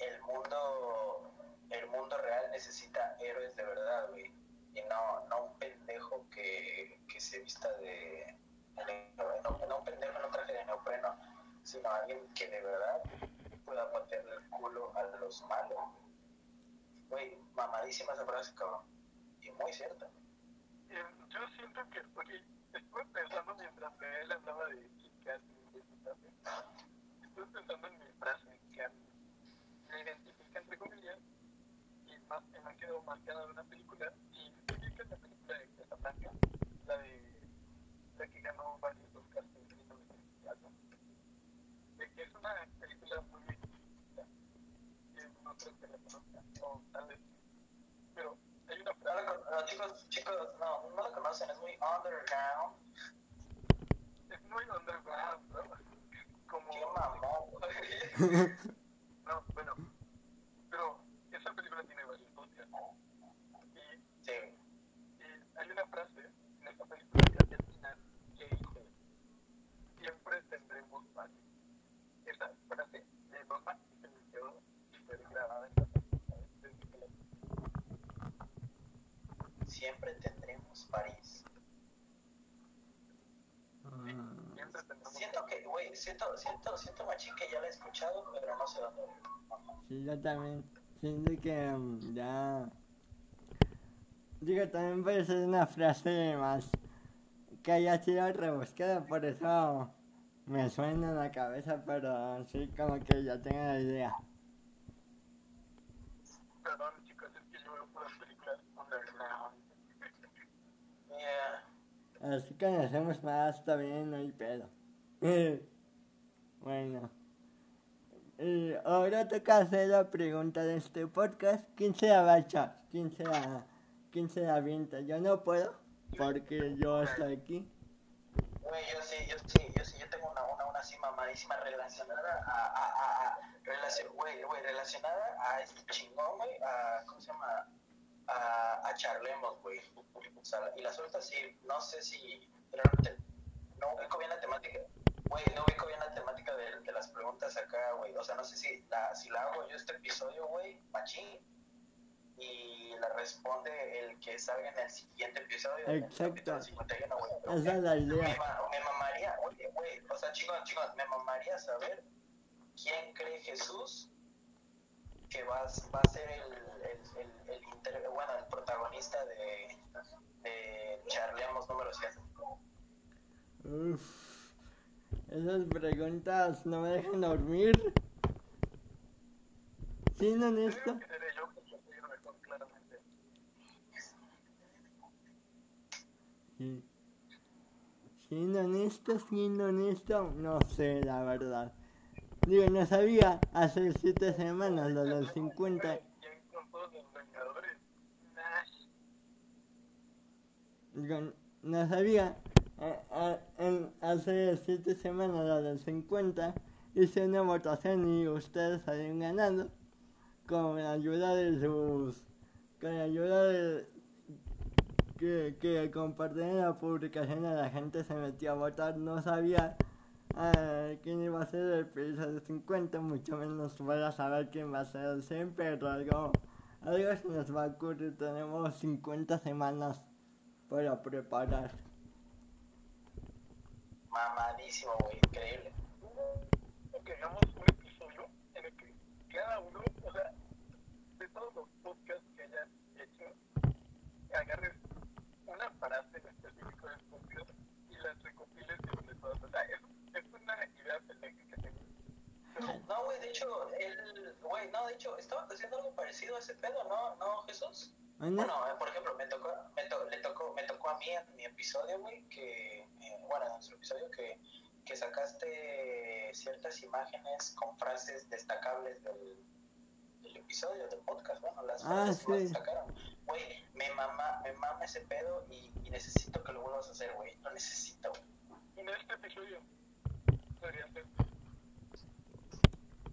Speaker 4: El mundo, el mundo real necesita héroes de verdad, güey. Y no, no un pendejo que, que se vista de, no, no un pendejo en un traje de neopreno, sino alguien que de verdad pueda patearle el culo a los malos. Güey, mamadísima esa frase, cabrón. Y muy cierta.
Speaker 5: Eh, yo siento que, porque estuve pensando mientras él hablaba de chicas y frase, estuve pensando en mi frase que me identifica entre comillas y más me ha quedado marcada de una película y identifica la película de Casablanca, la de la que ganó varios Oscars en 1970 caso. De que es una película muy viejita, que no creo que la conozcan, o tal vez. Pero hay una
Speaker 4: No,
Speaker 5: frase,
Speaker 4: la con- no, chicos, chicos, no, no la conocen, es muy underground.
Speaker 5: es muy underground, ¿no? Como,
Speaker 4: Qué mamón, güey.
Speaker 5: no, bueno, pero esa película tiene varios Oscars. Y
Speaker 4: Sí,
Speaker 5: Y hay una frase en esta película que al final que dice, siempre tendremos paz. Esa frase de mamá se me quedó súper grabada en la cabeza desde que la
Speaker 4: siempre tendremos París. Siento que, güey, siento, siento, siento machín que ya la he escuchado, pero no sé dónde.
Speaker 1: Sí, yo también. Siento que mm, ya. Digo, también puede ser una frase más que haya sido rebuscada, por eso me suena en la cabeza, pero sí, como que ya tengo la idea.
Speaker 5: Perdón, chicos, es que yo veo puras películas underground.
Speaker 4: Yeah.
Speaker 1: Así conocemos más, está bien, no hay pedo. bueno. Y ahora toca hacer la pregunta de este podcast. ¿Quién se la va a echar? ¿Quién se la, quién se la avienta? Yo no puedo, porque yo estoy aquí.
Speaker 4: Güey, yo sí, yo sí, tengo una, una, una así mamadísima relacionada a, a, a, a relación, güey, güey, relacionada a este chingón, güey, a, ¿cómo se llama? A, a charlemos, güey. O sea, y la suelta sí, no sé si, realmente, no ubico bien la temática, güey, no ubico bien la temática de, de las preguntas acá, güey, o sea, no sé si la, si la hago yo este episodio, güey, machín, y la responde el que salga en el siguiente episodio. el
Speaker 1: Exacto.
Speaker 4: capítulo 51, güey.
Speaker 1: Esa es la
Speaker 4: Me,
Speaker 1: idea.
Speaker 4: ma- me mamaría, oye, güey, o sea, chicos, chicos, me mamaría saber quién cree Jesús que va, a- va a ser el, el, el, el inter- bueno, el protagonista de, de Charleamos número 7.
Speaker 1: Uf, esas preguntas no me dejan dormir.
Speaker 5: Yo
Speaker 1: honesto,
Speaker 5: digo que seré yo que lo soy el mejor, claramente.
Speaker 1: Siendo honesto, siendo honesto, no sé la verdad. Digo, no sabía hace siete semanas lo 50.
Speaker 5: ¿Quién con todos los vengadores? Nash.
Speaker 1: Digo, no sabía. eh, eh, hace siete semanas lo del 50 hice una votación y ustedes salieron ganando con la ayuda de sus con la ayuda de que, que compartieron la publicación a la gente se metió a votar no sabía ah, quién iba a ser el episodio 50 mucho menos voy a saber quién va a ser el 100 pero algo algo se nos va a ocurrir tenemos 50 semanas para preparar
Speaker 4: Mamadísimo, güey, increíble.
Speaker 5: Hagamos un episodio en el que cada uno, o sea, de todos los podcasts que hayan hecho, agarres en específico del y las recopiles entre todas. O sea, es, es una idea pendeja que tengo. Pero
Speaker 4: No, güey, de hecho, él, güey, no, de hecho, estaba haciendo algo parecido a ese pedo, ¿no? ¿No, Jesús?
Speaker 1: ¿Ana?
Speaker 4: Bueno, eh, por ejemplo, me tocó, me, to- le tocó, me tocó a mí en mi episodio, güey, que, eh, bueno, en nuestro episodio que, que sacaste ciertas imágenes con frases destacables del, del episodio, del podcast, bueno, las
Speaker 1: Ah,
Speaker 4: que
Speaker 1: sí.
Speaker 4: destacaron. Güey, me mama, me mama ese pedo y, y necesito que lo vuelvas a hacer, güey, lo necesito.
Speaker 5: en este episodio podría ser.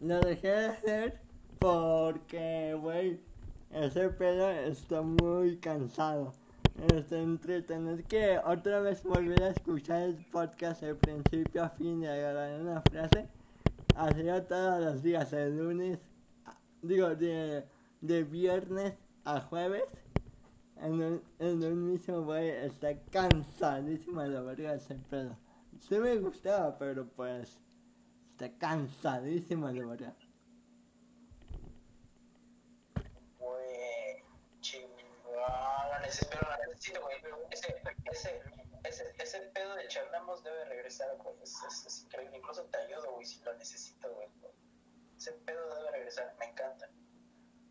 Speaker 1: Lo dejé de hacer porque, güey, ese pedo está muy cansado. Este, entre tener que otra vez volver a escuchar el podcast de principio a fin y agarrar una frase, hacerlo todos los días, de lunes, digo, de, de viernes a jueves, en un, en un mismo, güey, está cansadísimo de la verga ese pedo. Sí me gustaba, pero pues... Está cansadísimo de verdad.
Speaker 4: Güey, chingón, lo necesito, güey. Ese, ese, ese, ese pedo de charlamos debe regresar, güey. Es, es, es increíble. Incluso te ayudo, güey, si lo necesito, güey. Ese pedo debe regresar, me encanta.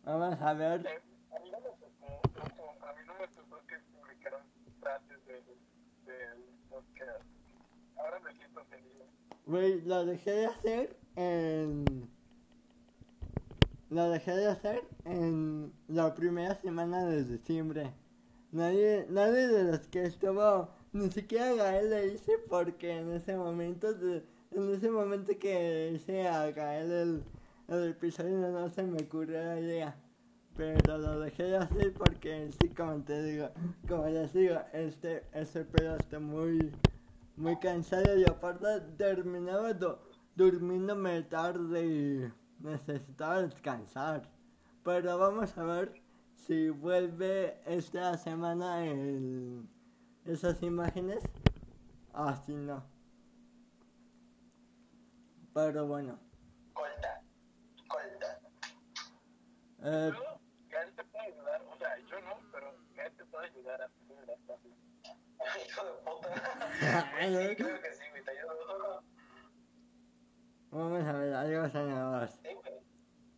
Speaker 1: Vamos a ver.
Speaker 5: Eh, a mí no me tocó, no, a mí no me tocó que publicaran frases del, podcast ahora me siento feliz.
Speaker 1: Güey, lo dejé de hacer en... Lo dejé de hacer en la primera semana de diciembre. Nadie, nadie de los que estuvo, ni siquiera Gael le hice porque en ese momento, en ese momento que hice a Gael el, el episodio no se me ocurrió la idea. Pero lo dejé de hacer porque sí, como te digo, como les digo, este, ese pedo está muy, muy cansado y aparte terminaba du- durmiéndome tarde y necesitaba descansar. Pero vamos a ver si vuelve esta semana el, esas imágenes. Así no. Pero bueno. Eh,
Speaker 5: Yo, Gael te puede ayudar, o sea, yo no, pero Gael te puede ayudar a las cosas.
Speaker 4: Hijo de puta. Sí, creo que sí, güey, te ayudo.
Speaker 1: vamos a ver, algo nos,
Speaker 4: Sí, güey.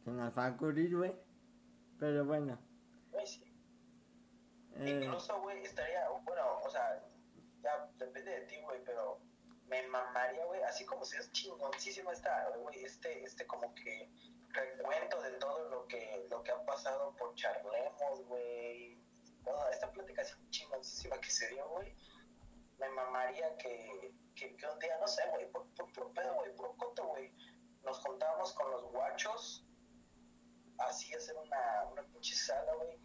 Speaker 1: se nos va a ocurrir, güey. Pero bueno.
Speaker 4: Güey, sí.
Speaker 1: eh,
Speaker 4: Incluso, güey, estaría, bueno, o sea, ya depende de ti, güey, pero me mamaría, güey, así como si es chingoncísima esta, güey, este, este como que recuento de todo lo que, lo que ha pasado por Charlemos, güey, toda esta plática así chingoncísima que se dio, güey, me mamaría que, que, un día, no sé, güey, por, por, por pedo, güey, por coto, güey, nos juntábamos con los guachos, así hacer una, una pinche sala, güey,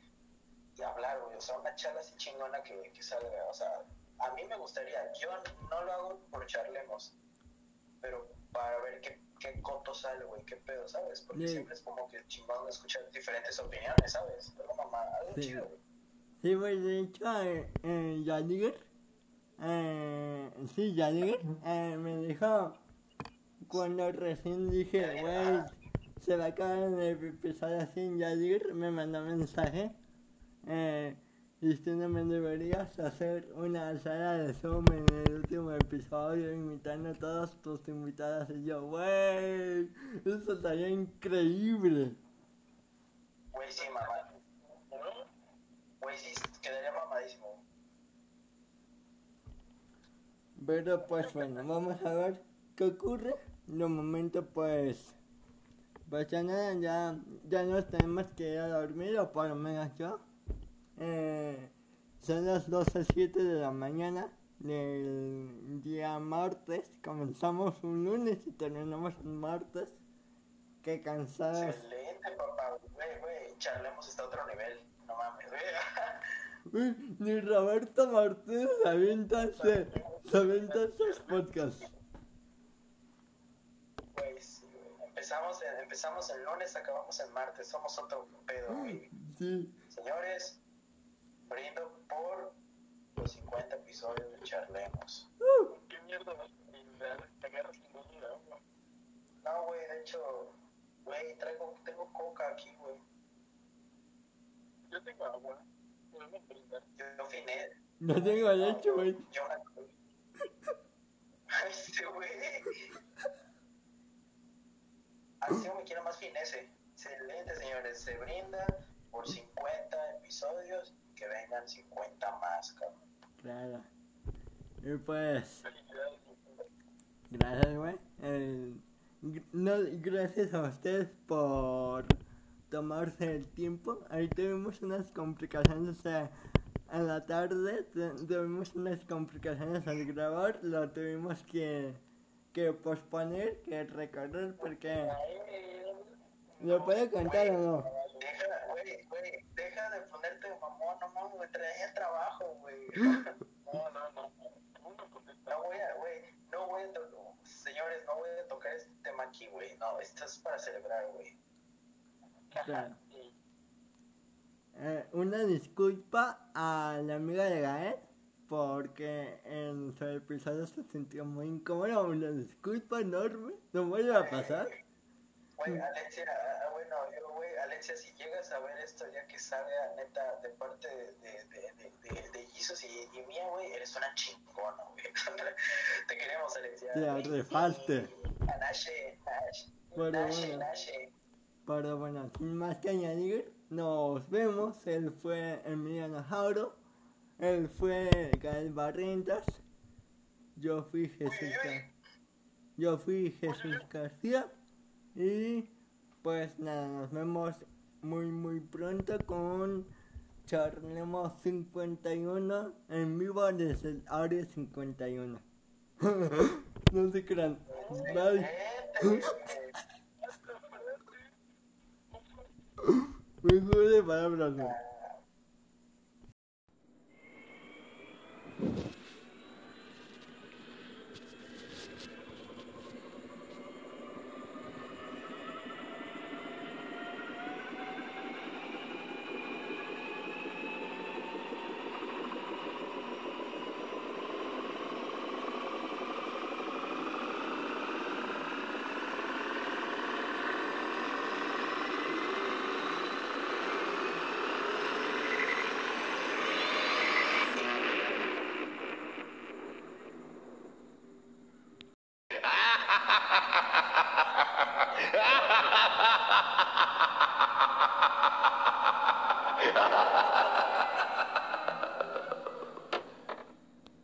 Speaker 4: y hablar, güey, o sea, una charla así chingona que, que salga, o sea, a mí me gustaría, yo no lo hago por charlemos, pero para ver qué, qué coto sale, güey, qué pedo, ¿sabes? Porque
Speaker 1: Sí.
Speaker 4: siempre es como que chingón escuchar diferentes opiniones, ¿sabes? Algo mamá, algo
Speaker 1: Sí.
Speaker 4: chido, güey.
Speaker 1: Sí, güey, de hecho, eh, eh, Yadiger, eh, sí, Yadiger, eh, me dijo, cuando recién dije, güey, se va a acabar el episodio así en Yadiger, me mandó mensaje, eh, diciéndome deberías hacer una sala de Zoom en el último episodio, invitando a todos tus invitados, y yo, güey, eso estaría increíble.
Speaker 4: Güey, sí, mamá. Güey, sí, quedaría mamadísimo.
Speaker 1: Pero pues bueno, vamos a ver qué ocurre. De momento pues, pues ya nada, ya, ya nos tenemos que ir a dormir, o por lo menos yo. Eh, son las 12.07 de la mañana del día martes. Comenzamos un lunes y terminamos un martes. Qué cansados.
Speaker 4: Excelente, papá. Güey, güey, charlemos está a otro nivel. No mames, güey.
Speaker 1: Uy, ni Roberto Martínez se avienta ese- se avienta esos podcasts.
Speaker 4: Güey, sí, güey. Empezamos, en- empezamos el lunes, acabamos el martes. Somos otro pedo, güey.
Speaker 1: Sí.
Speaker 4: Señores, brindo por los 50 episodios de Charlemos.
Speaker 5: ¿Qué mierda vas a brindar? Te agarras sin duda, güey.
Speaker 4: No, güey, de hecho, güey, traigo, tengo coca aquí, güey.
Speaker 5: Yo tengo agua. Podemos brindar.
Speaker 4: Yo, yo finé.
Speaker 1: No tengo leche, güey.
Speaker 4: Yo una... Este, güey. Así me quiero más finese. Excelente, señores. Se brinda por 50 episodios. Que vengan 50 más, cabrón.
Speaker 1: Claro. Y pues, gracias, güey. No, gracias a ustedes por tomarse el tiempo. Ahí tuvimos unas complicaciones, o sea, en la tarde tu- tuvimos unas complicaciones al grabar. Lo tuvimos que, que posponer, que recorrer, porque... ¿Lo puedo contar o no?
Speaker 4: Deja, güey, güey, deja mamón, no mames, el trabajo.
Speaker 5: No, no, no. No
Speaker 4: voy a, güey, no voy a, señores, no voy a tocar este tema aquí, güey. No, esto es para celebrar, güey.
Speaker 1: Claro. Eh, una disculpa a la amiga de Gael porque en su episodio se sintió muy incómodo. Una disculpa enorme. No vuelve a pasar.
Speaker 4: Güey, Alexia, ah, bueno, yo, güey, Alexia, si llegas a ver esto ya que salga, neta, de parte de, de, de, de, Jesus y, y mía, güey, eres una chingona, güey. Te queremos, Alexia.
Speaker 1: Te
Speaker 4: güey.
Speaker 1: rifaste.
Speaker 4: A Nashe, Nash,
Speaker 1: Bueno,
Speaker 4: Nashe,
Speaker 1: bueno.
Speaker 4: Nashe.
Speaker 1: Pero bueno, sin más que añadir, nos vemos. Él fue Emiliano Jauro. Él fue Gael Barrientos. yo fui Jesús Gar- Yo fui Jesús García. Y pues nada, nos vemos muy muy pronto con Charlemos 51 en vivo desde el Área 51. no se crean. Bye. Me juego de palabras.